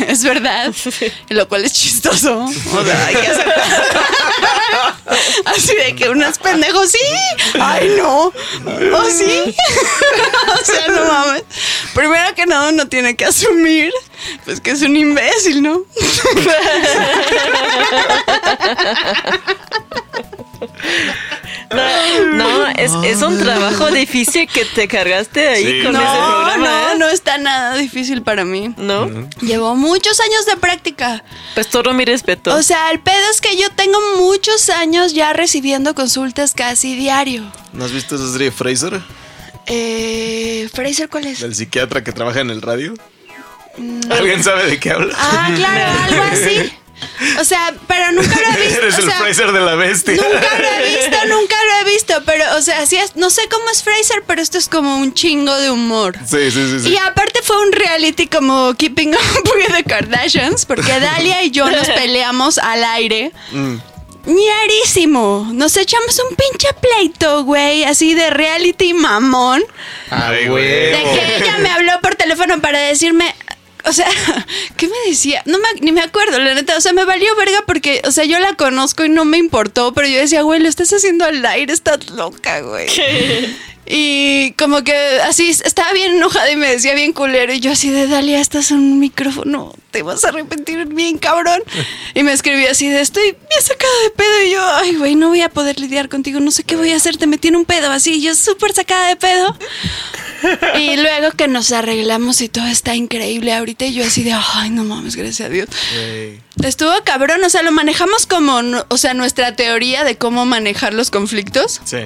es verdad. Lo cual es chistoso. O sea, hay que. Así de que unos pendejos, sí. Ay, no. ¿O sí? o sea, no mames. Primero que nada, uno tiene que asumir pues que es un imbécil, ¿no? No, no, es, es un trabajo difícil que te cargaste ahí Sí. con no, ese programa. no, ¿eh? no está nada difícil para mí. ¿No? Llevo muchos años de práctica. Pues todo mi respeto. O sea, el pedo es que yo tengo muchos años ya recibiendo consultas casi diario. ¿No has visto esa serie Fraser? Eh, Fraser, ¿cuál es? Del psiquiatra que trabaja en el radio. ¿Alguien sabe de qué habla? Ah, claro, algo así. O sea, pero nunca lo he visto. Eres o el sea, Fraser de la bestia. Nunca lo he visto, nunca lo he visto, pero, o sea, así es, no sé cómo es Fraser, pero esto es como un chingo de humor. Sí, sí, sí. sí. Y aparte fue un reality como Keeping Up with the Kardashians, porque Dalia y yo nos peleamos al aire. Mm. Nos echamos un pinche pleito, güey, así de reality mamón. Ay, güey. De que ella me habló por teléfono para decirme, o sea, ¿qué me decía? No me, ni me acuerdo, la neta. O sea, me valió verga porque, o sea, yo la conozco y no me importó, pero yo decía, güey, lo estás haciendo al aire, estás loca, güey. Y como que así estaba bien enojada y me decía bien culero. Y yo así de Dalia, estás en un micrófono, te vas a arrepentir bien, cabrón. Y me escribí así de estoy bien sacada de pedo. Y yo, ay, güey, no voy a poder lidiar contigo, no sé qué voy a hacer, te metí en un pedo así. Y yo súper sacada de pedo. Y luego que nos arreglamos y todo está increíble ahorita. Y yo así de, ay, no mames, gracias a Dios. Estuvo cabrón, o sea, lo manejamos como, o sea, nuestra teoría de cómo manejar los conflictos. Sí.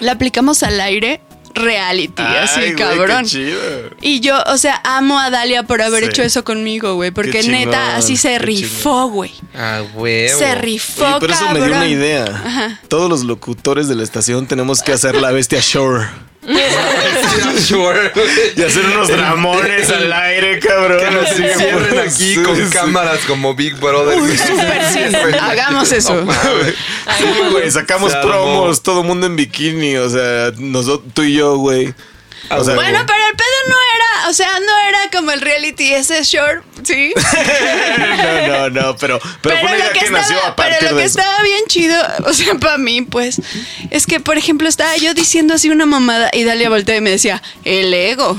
La aplicamos al aire reality, así Ay, güey, cabrón. qué chido. Y yo, o sea, amo a Dalia por haber Sí. hecho eso conmigo, güey. Porque chingón, neta, así se rifó, güey. Ah, huevo. Se rifó, Oye, pero eso me dio una idea. Ajá. Todos los locutores de la estación tenemos que hacer la bestia Shore. Sure. Y hacer unos dramones al aire, cabrón. Que nos pues, aquí sí, con sí. cámaras como Big Brother. Hagamos eso. Sí, güey, sacamos Se armó. promos, todo mundo en bikini, o sea, nosotros, tú y yo, güey. O sea, Bueno, pero el pedo no era, o sea, no era como el reality ese short, ¿sí? no, no, no, pero, pero, fue una idea que, nació a partir pero lo de que eso. estaba bien chido, o sea, para mí, pues, es que, por ejemplo, estaba yo diciendo así una mamada y Dalia volteó y me decía, el ego.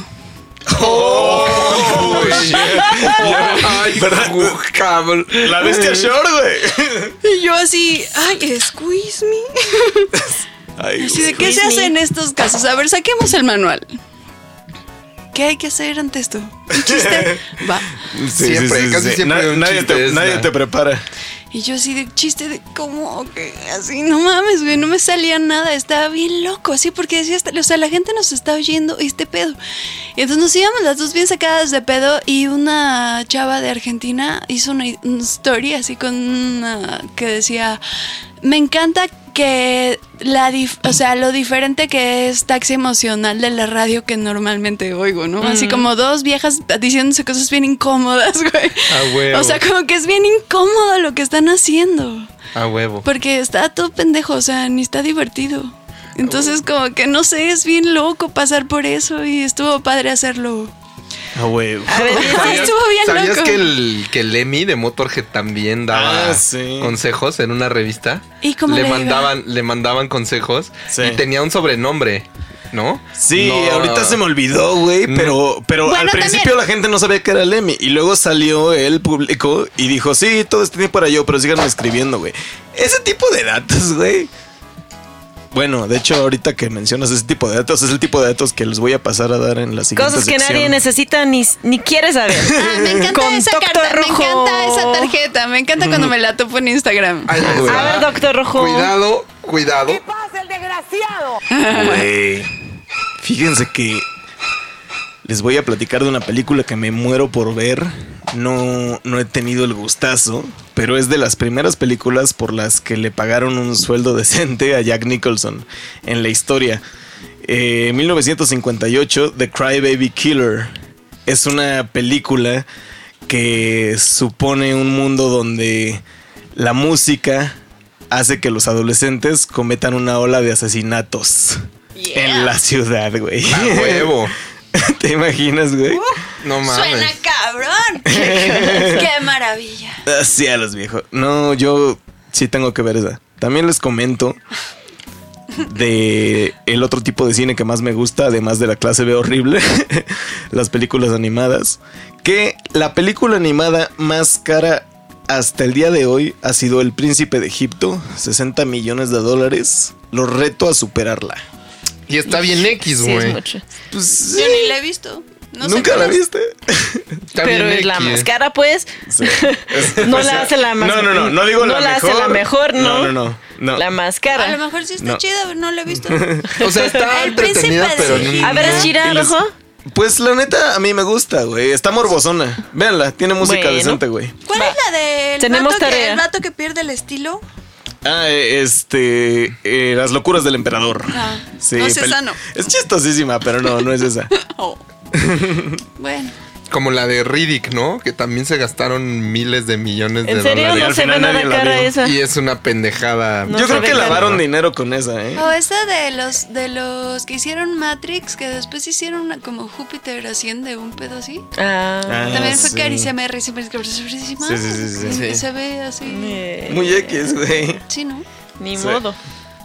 Oh. Ay, ¿Verdad? cabrón. La bestia short, güey. Y yo así, ay, squeeze me. Ay, Así de. ¿qué se hace en estos casos? A ver, saquemos el manual. ¿Qué hay que hacer ante esto? ¿Un chiste? Va. Sí, Siempre, casi siempre Na- un nadie, chiste te, es nadie la- te prepara. Y yo así de chiste de cómo, que así, no mames, güey, no me salía nada, estaba bien loco, así porque decía, o sea, la gente nos está oyendo este pedo. Y entonces nos íbamos las dos bien sacadas de pedo y una chava de Argentina hizo una, una story así con una que decía, me encanta que la, dif- o sea, lo diferente que es taxi emocional de la radio que normalmente oigo, ¿no? Así como dos viejas diciéndose cosas bien incómodas, güey. A huevo. O sea, como que es bien incómodo lo que están haciendo. A huevo. Porque está todo pendejo, o sea, ni está divertido. Entonces, como que no sé, es bien loco pasar por eso y estuvo padre hacerlo. Ah, güey. A ver, ¿Sabías, estuvo bien ¿sabías loco. que el, que el Emi de Motorhead también daba Ah, sí. consejos en una revista? ¿Y cómo le le iba? mandaban, le mandaban consejos Sí. y tenía un sobrenombre, ¿no? Sí, No. ahorita se me olvidó, güey, pero, pero Bueno, al principio también- la gente no sabía que era Lemmy y luego salió él, publicó y dijo, sí, todo este tiempo era yo, pero síganme escribiendo, güey. Ese tipo de datos, güey. Bueno, de hecho, ahorita que mencionas ese tipo de datos, es el tipo de datos que les voy a pasar a dar en la siguiente Cosas que sección. nadie necesita ni, ni quiere saber. Ah, me encanta Con esa Doctor carta, me Rojo. encanta esa tarjeta, me encanta cuando me la topo en Instagram. A ver, doctor Rojo. Cuidado, cuidado. Güey. Fíjense que les voy a platicar de una película que me muero por ver. No, no he tenido el gustazo, pero es de las primeras películas por las que le pagaron un sueldo decente a Jack Nicholson en la historia. Eh, 1958, The Crybaby Killer. Es una película que supone un mundo donde la música hace que los adolescentes cometan una ola de asesinatos en la ciudad, güey. A huevo. ¿Te imaginas, güey? No mames. Suena cabrón. Qué maravilla. Así a los viejos. No, yo sí tengo que ver esa. También les comento de el otro tipo de cine que más me gusta, además de la clase B horrible, las películas animadas, que la película animada más cara hasta el día de hoy ha sido El Príncipe de Egipto, 60 millones de dólares. Lo reto a superarla. Y está bien X, Sí, es güey. mucho. Pues Yo ni la he visto. No sé ¿Nunca cuál la viste? Está Pero es la más cara, pues. Sí. Es- No o sea, la hace la más No, no, no, no digo no la la mejor. hace la mejor, ¿no? No, no, no. no. La más A lo mejor sí está No. chida, pero no la he visto. O sea, está El príncipe entretenida, de pero A ver, es les- Rojo. Pues la neta, a mí me gusta, güey. Está morbosona. Véanla, tiene música Bueno. decente, güey. ¿Cuál Va. es la del Tenemos vato que, tarea. el vato que pierde el estilo? Ah, eh, este. eh, Las locuras del emperador. Ah, sí, no es pel- esa, no. Es chistosísima, pero no, no es esa. Oh. bueno. Como la de Riddick, ¿no? Que también se gastaron miles de millones de ¿En serio dólares. no se ve nada cara esa? Y es una pendejada. No Yo creo que cara. lavaron dinero con esa, ¿eh? O esa de los de los que hicieron Matrix, que después hicieron una como Júpiter asciende, un pedo así. Ah, Ah, También fue sí. carísima, carísima, carísima. Sí, sí, sí, sí. Se ve así. eh, Muy X, güey. Sí, ¿no? Ni Sí. modo.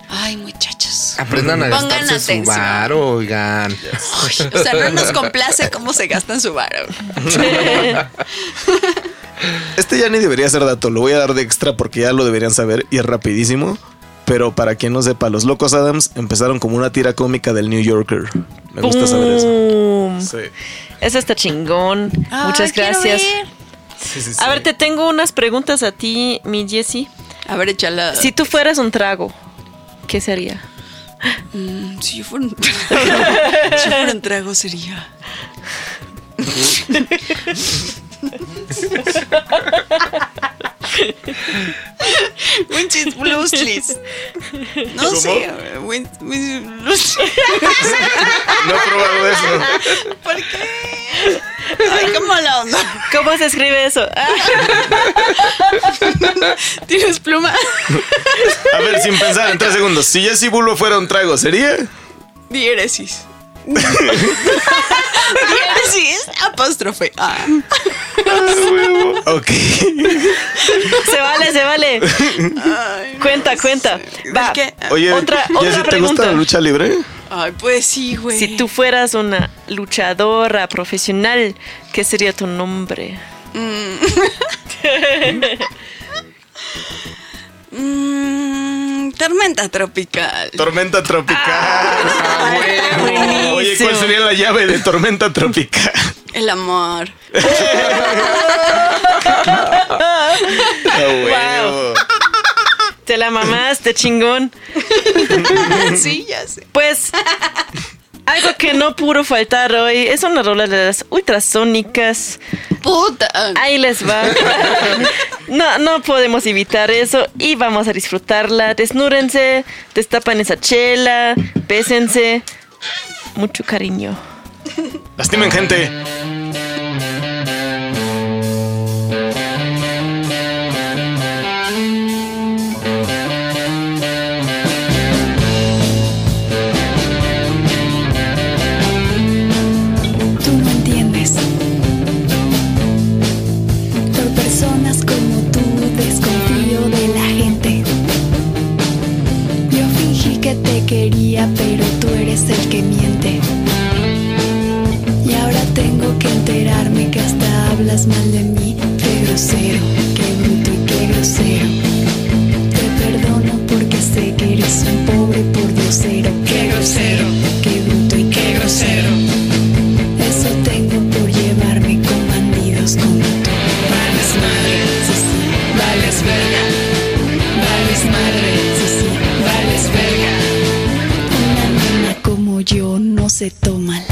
Ay, muchachos. Aprendan a Pongan gastarse su bar, oigan. O sea, no nos complace cómo se gastan su varo. Este ya ni debería ser dato, lo voy a dar de extra porque ya lo deberían saber y es rapidísimo. Pero para quien no sepa, los Locos Adams empezaron como una tira cómica del New Yorker. Me gusta saber eso. Sí. Eso está chingón. Muchas gracias. ver. Sí, sí, A ver, te tengo unas preguntas a ti, mi Jessie. A ver, échala. Si tú fueras un trago, ¿qué sería? Mm, si yo fuera un, si yo fuera un trago sería. Winchis Blueslis. No ¿Cómo? sé. Win- Win- Blueslis. No he probado eso. ¿Por qué? Ay, mala onda. ¿Cómo se escribe eso? ¿Tienes pluma? A ver, sin pensar en tres segundos. Si Jesse Bulbo fuera un trago, ¿sería? Diéresis. Diéresis, apóstrofe. Ah. Ok. se vale, se vale. Ay, Cuenta, cuenta. Va. ¿Qué? Oye, Otra- Jessy, otra ¿te gusta la lucha libre? Ay, pues sí, güey. Si tú fueras una luchadora profesional, ¿qué sería tu nombre? Mm, tormenta tropical. Tormenta tropical. buenísimo. Oye, ¿cuál sería la llave de tormenta tropical? El amor. A huevo. Te la mamaste, chingón. sí, ya sé. Pues, algo que no pudo faltar hoy es una rola de las ultrasónicas. Puta. Ahí les va. No, no podemos evitar eso y vamos a disfrutarla. Desnúrense, destapan esa chela, bésense. Mucho cariño. Lastimen, gente. Quería, pero tú eres el que miente. Y ahora tengo que enterarme que hasta hablas mal de mí. Qué grosero, qué bruto y qué grosero. Te perdono porque sé que eres un pobre por diosero. Qué grosero, se toma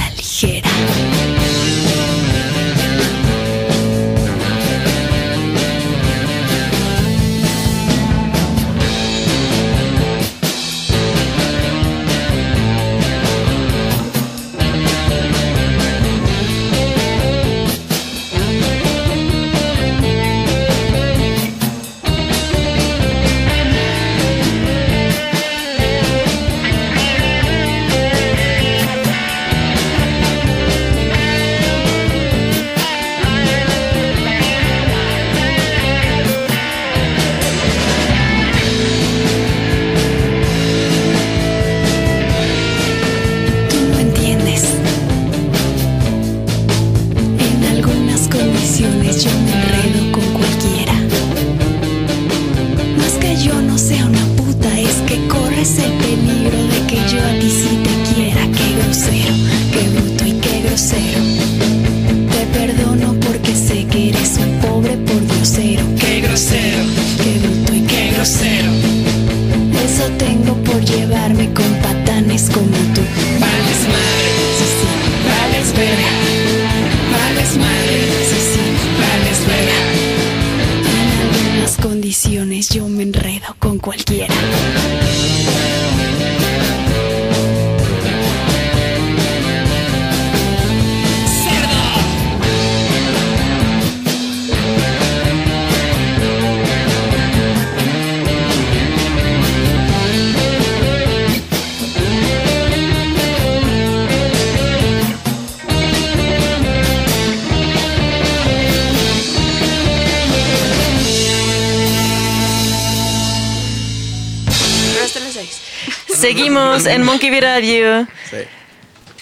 En Monkey Radio.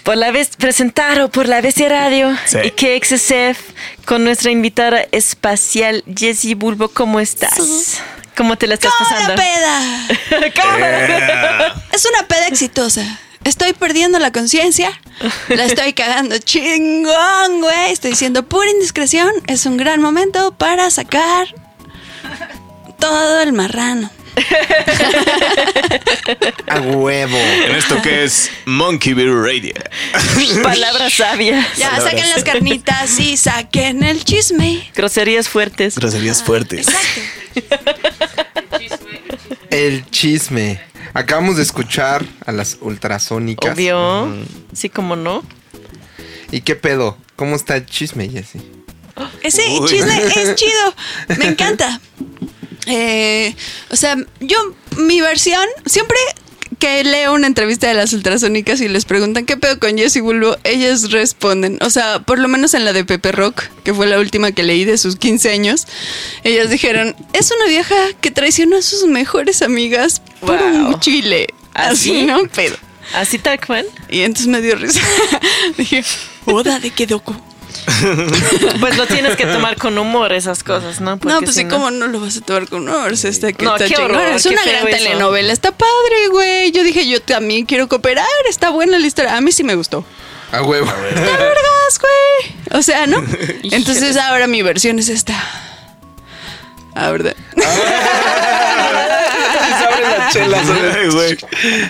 Por la vez presentado por la BC Radio Sí. y KXSF con nuestra invitada espacial Jessie Bulbo. ¿Cómo estás? ¿Cómo te la estás ¡Cómo pasando? la peda! ¿Cómo? Es una peda exitosa. Estoy perdiendo la conciencia. La estoy cagando chingón, güey. Estoy diciendo pura indiscreción. Es un gran momento para sacar todo el marrano. A huevo. En esto que es Monkey Beer Radio. Palabras sabias. Ya, Palabras. saquen las carnitas y saquen el chisme. Groserías fuertes. Groserías fuertes. Exacto. El chisme. Acabamos de escuchar a las ultrasónicas. Obvio. Sí, como no. ¿Y qué pedo? ¿Cómo está el chisme, Jessy? Ese Uy. chisme es chido. Me encanta. Eh, o sea, yo, mi versión, siempre que leo una entrevista de las ultrasónicas y les preguntan qué pedo con Jessie Bulbo, ellas responden. O sea, por lo menos en la de Pepe Rock, que fue la última que leí de sus 15 años, ellas dijeron, es una vieja que traicionó a sus mejores amigas por un Wow. chile. Así, ¿Así? ¿no? Pedo. Así tal cual. Y entonces me dio risa. Dije, Oda de Kedoko. Pues lo tienes que tomar con humor esas cosas, ¿no? No, pues si sí, ¿cómo no lo vas a tomar con honor? Si está, que No, está qué chingón. horror, Es qué una gran eso. telenovela. Está padre, güey. Yo dije, yo también quiero cooperar. Está buena la historia. A mí sí me gustó. A huevo. ¡Está vergas, güey! O sea, ¿no? Entonces ahora mi versión es esta. Ah, ¿verdad? Chelas. Güey.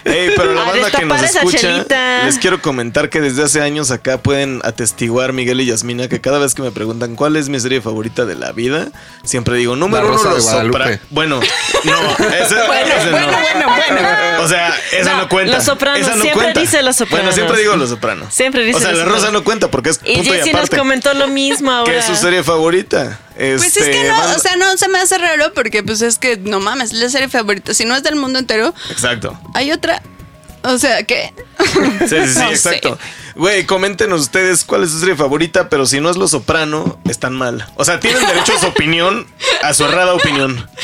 Ey, pero la banda que nos esa escucha, chelita. les quiero comentar que desde hace años acá pueden atestiguar Miguel y Yasmina que cada vez que me preguntan cuál es mi serie favorita de la vida, siempre digo número La uno los Guadalupe. Sopra- Bueno, no, ese, Bueno, ese bueno, no. bueno, bueno. O sea, esa no, No, cuenta. Los Sopranos, Esa no siempre cuenta. dice Los Sopranos. Bueno, siempre digo Los Sopranos. Siempre dice O sea, Los la Rosa Sopranos. no cuenta porque es Y punto y, Jessy nos aparte. comentó lo mismo ahora. que es su serie favorita. Pues es Este, que no, banda- o sea, no se me hace raro porque pues es que no mames, es la serie favorita. Si no es del mundo entero, Exacto. hay otra. O sea, ¿qué? Sí, sí, sí, No exacto. Güey, coméntenos ustedes cuál es su serie favorita, pero si no es Lo Soprano, están mal. O sea, tienen derecho a su opinión, a su errada opinión.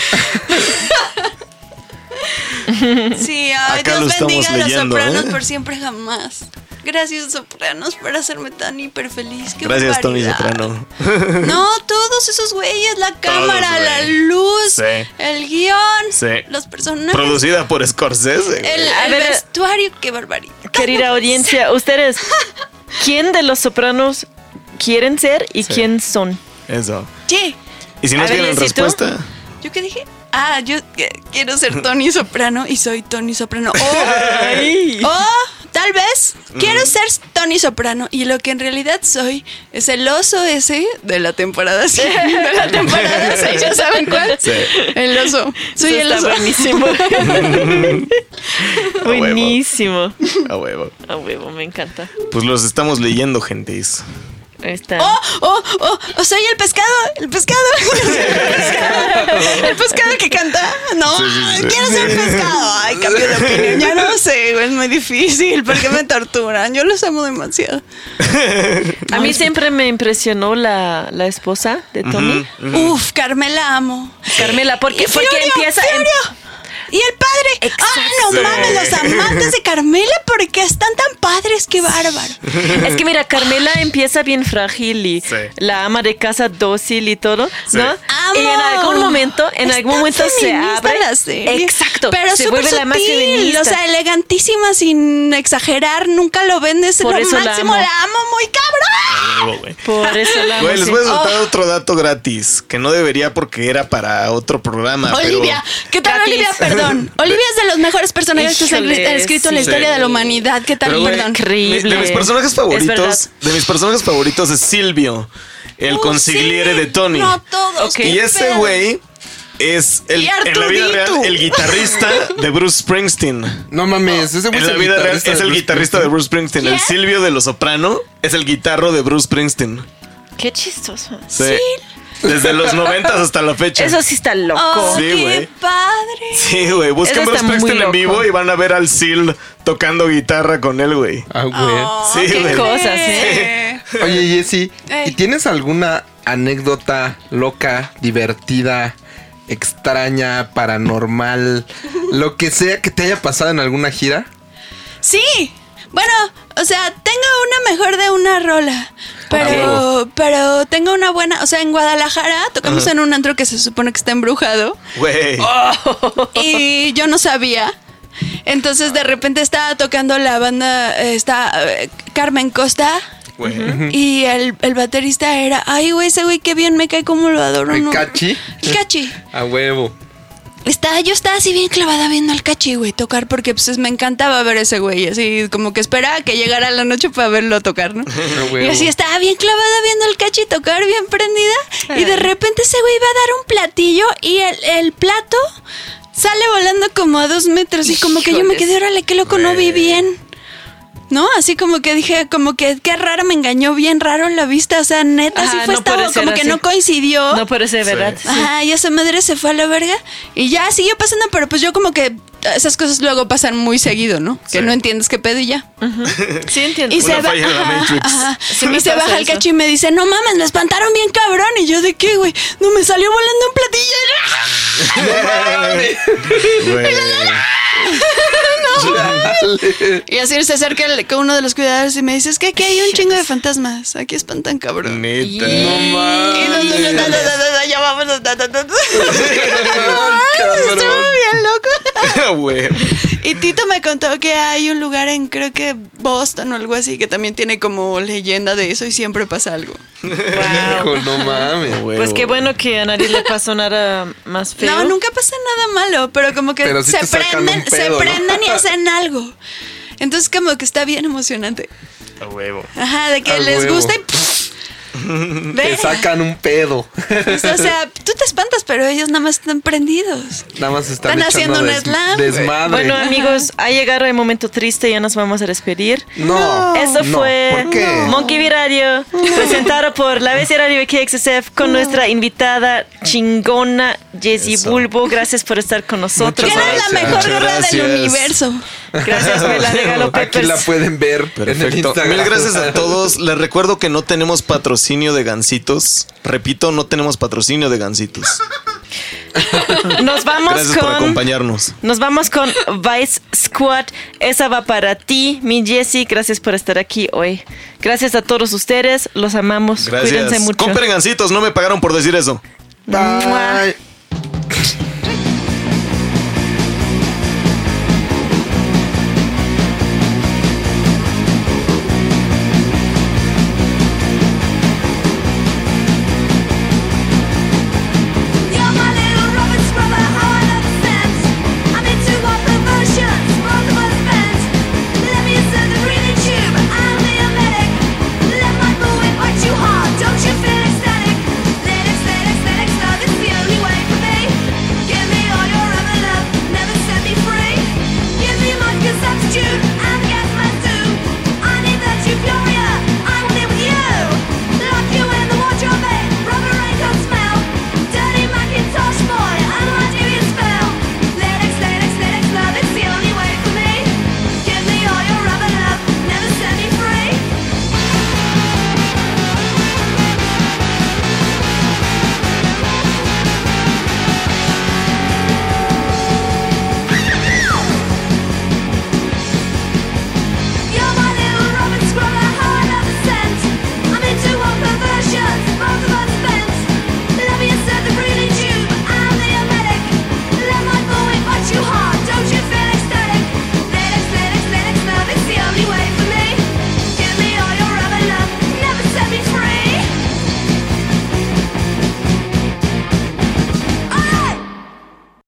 Sí, ay, Dios bendiga a los leyendo, sopranos ¿eh? por siempre jamás. Gracias, sopranos, por hacerme tan hiper feliz. Qué Gracias, Tony. Soprano. No, todos esos güeyes, la cámara, la luz, Sí. el guion, Sí. los personajes, Producida por Scorsese. el, A el ver, vestuario, qué barbaridad. Querida audiencia, ustedes, ¿quién de los sopranos quieren ser y quién son? Eso. Sí, Y si no tienen respuesta, ¿yo qué dije? Ah, yo quiero ser Tony Soprano y soy Tony Soprano. O, o, tal vez quiero ser Tony Soprano y lo que en realidad soy es el oso ese de la temporada 6. De la temporada 6, ¿ya saben cuál? Sí. El oso. Soy el oso. está buenísimo. Buenísimo. a huevo. A huevo, me encanta. Pues los estamos leyendo, gentes. Está. Oh, oh, oh, soy el pescado, el pescado. el pescado, el pescado que canta. No, Sí, sí, sí. quiero ser pescado. Ay, cambio de opinión. Ya no sé, güey, es muy difícil. ¿Por qué me torturan? Yo los amo demasiado. A mí siempre me impresionó la, la esposa de Tony, Uf, Carmela amo. Carmela, porque, porque empieza... em- Fiorio. Y el padre. Ah, no Sí. mames, los amantes de Carmela, porque están tan padres, qué bárbaro. Es que mira, Carmela empieza bien frágil y Sí. la ama de casa dócil y todo, Sí. ¿no? Amo. Y en algún momento, en Es algún tan momento se abre. la serie. Exacto. Pero se súper vuelve la más feminista. O sea, elegantísima, sin exagerar. Nunca lo vendes. Por lo eso la máximo. amo. La amo muy cabrón. Por eso la amo, les voy a soltar otro dato gratis, que no debería porque era para otro programa. Olivia, ¿qué tal Gratis. Olivia? Perdón. Olivia es de los mejores personajes que se han escrito en la sí. historia de la humanidad. ¿Qué tal? Pero, Perdón. Increíble. de mis personajes favoritos, de mis personajes favoritos es Silvio, el Uh, consigliere sí. de Tony. No, todos. Y ese güey es el, en la vida real el guitarrista de Bruce Springsteen. No mames, ese güey En la el vida real es el guitarrista de. Bruce Springsteen. El. Silvio de Los Soprano es el guitarro de Bruce Springsteen. Qué chistoso. Sí. Desde los noventas hasta la fecha. Eso sí está loco. Oh, Sí, güey. padre. Sí, güey. Busquen Bruce Springsteen en vivo y van a ver al Seal tocando guitarra con él, güey. Ah, güey. Oh, Sí, qué güey. cosas, ¿eh? Oye, Jessy. ¿y tienes alguna anécdota loca, divertida, extraña, paranormal, lo que sea que te haya pasado en alguna gira? Sí. Bueno, o sea, tengo una mejor de una rola. Pero, pero tengo una buena. O sea, en Guadalajara tocamos en un antro que se supone que está embrujado. Güey. Y yo no sabía. Entonces de repente estaba tocando la banda, eh, está eh, Carmen Costa. Güey. Y el, el baterista era, ay, güey, ese güey, qué bien me cae, como lo adoro. ¿El ¿no?". cachi? El cachi. A huevo. Estaba, yo estaba así bien clavada viendo al cachi, güey, tocar, porque pues me encantaba ver ese güey, así como que esperaba que llegara la noche para verlo tocar, ¿no? Y así estaba bien clavada viendo al cachi tocar, bien prendida, y de repente ese güey iba a dar un platillo y el, el plato sale volando como a dos metros y como que yo me quedé, órale, qué loco, no vi bien. ¿No? Así como que dije, como que qué raro, me engañó bien raro la vista. O sea, neta, Ajá, sí fue no ser como que no coincidió. No puede ser verdad. sí. Ajá, y esa madre se fue a la verga. Y ya siguió pasando, pero pues yo como que esas cosas luego pasan muy seguido, ¿no? Que no entiendes qué pedo y ya. Sí, entiendo. Y se, va, ajá, ajá. Sí y se baja el cacho y me dice, no mames, me espantaron bien cabrón. Y yo, ¿de qué, güey? No, me salió volando un platillo. Güey. Y así se acerca el- con uno de los cuidadores y me dice, es que aquí hay un chingo de fantasmas. Aquí espantan cabrón. Neta. Y no, no, no, ya no. Estuvo bien loco. Güey. Y Tito me contó que hay un lugar en, creo que Boston o algo así, que también tiene como leyenda de eso y siempre pasa algo. Hijo, no mames. Pues qué bueno que a nadie le pasó nada más feo. No, nunca pasa nada malo, pero como que Pero sí se prenden, pedo, se ¿no? prenden y hacen algo. Entonces como que está bien emocionante. A huevo. Ajá, de que A les huevo. gusta y pff, Te sacan un pedo. Pues, o sea, tú te espantas, pero ellos nada más están prendidos. Nada más están, Están haciendo un slam, güey. desmadre. Bueno, amigos, ha llegado el momento triste, ya nos vamos a despedir. no. Eso no, fue ¿Por qué? Monkey V Radio, presentado por la BC Radio y KXSF con nuestra invitada chingona Jessie Eso. Bulbo. Gracias por estar con nosotros. Que eres la mejor gorra del universo. Gracias, me la regaló Aquí la pueden ver en el Perfecto. Mil gracias a todos. Les recuerdo que no tenemos patrocinio de gansitos. Repito, no tenemos patrocinio de gansitos. Nos vamos Gracias por acompañarnos. Nos vamos con Vice Squad. Esa va para ti, mi Jessie. Gracias por estar aquí hoy. Gracias a todos ustedes. Los amamos. Cuídense Gracias. mucho. Compren gansitos, no me pagaron por decir eso. Bye.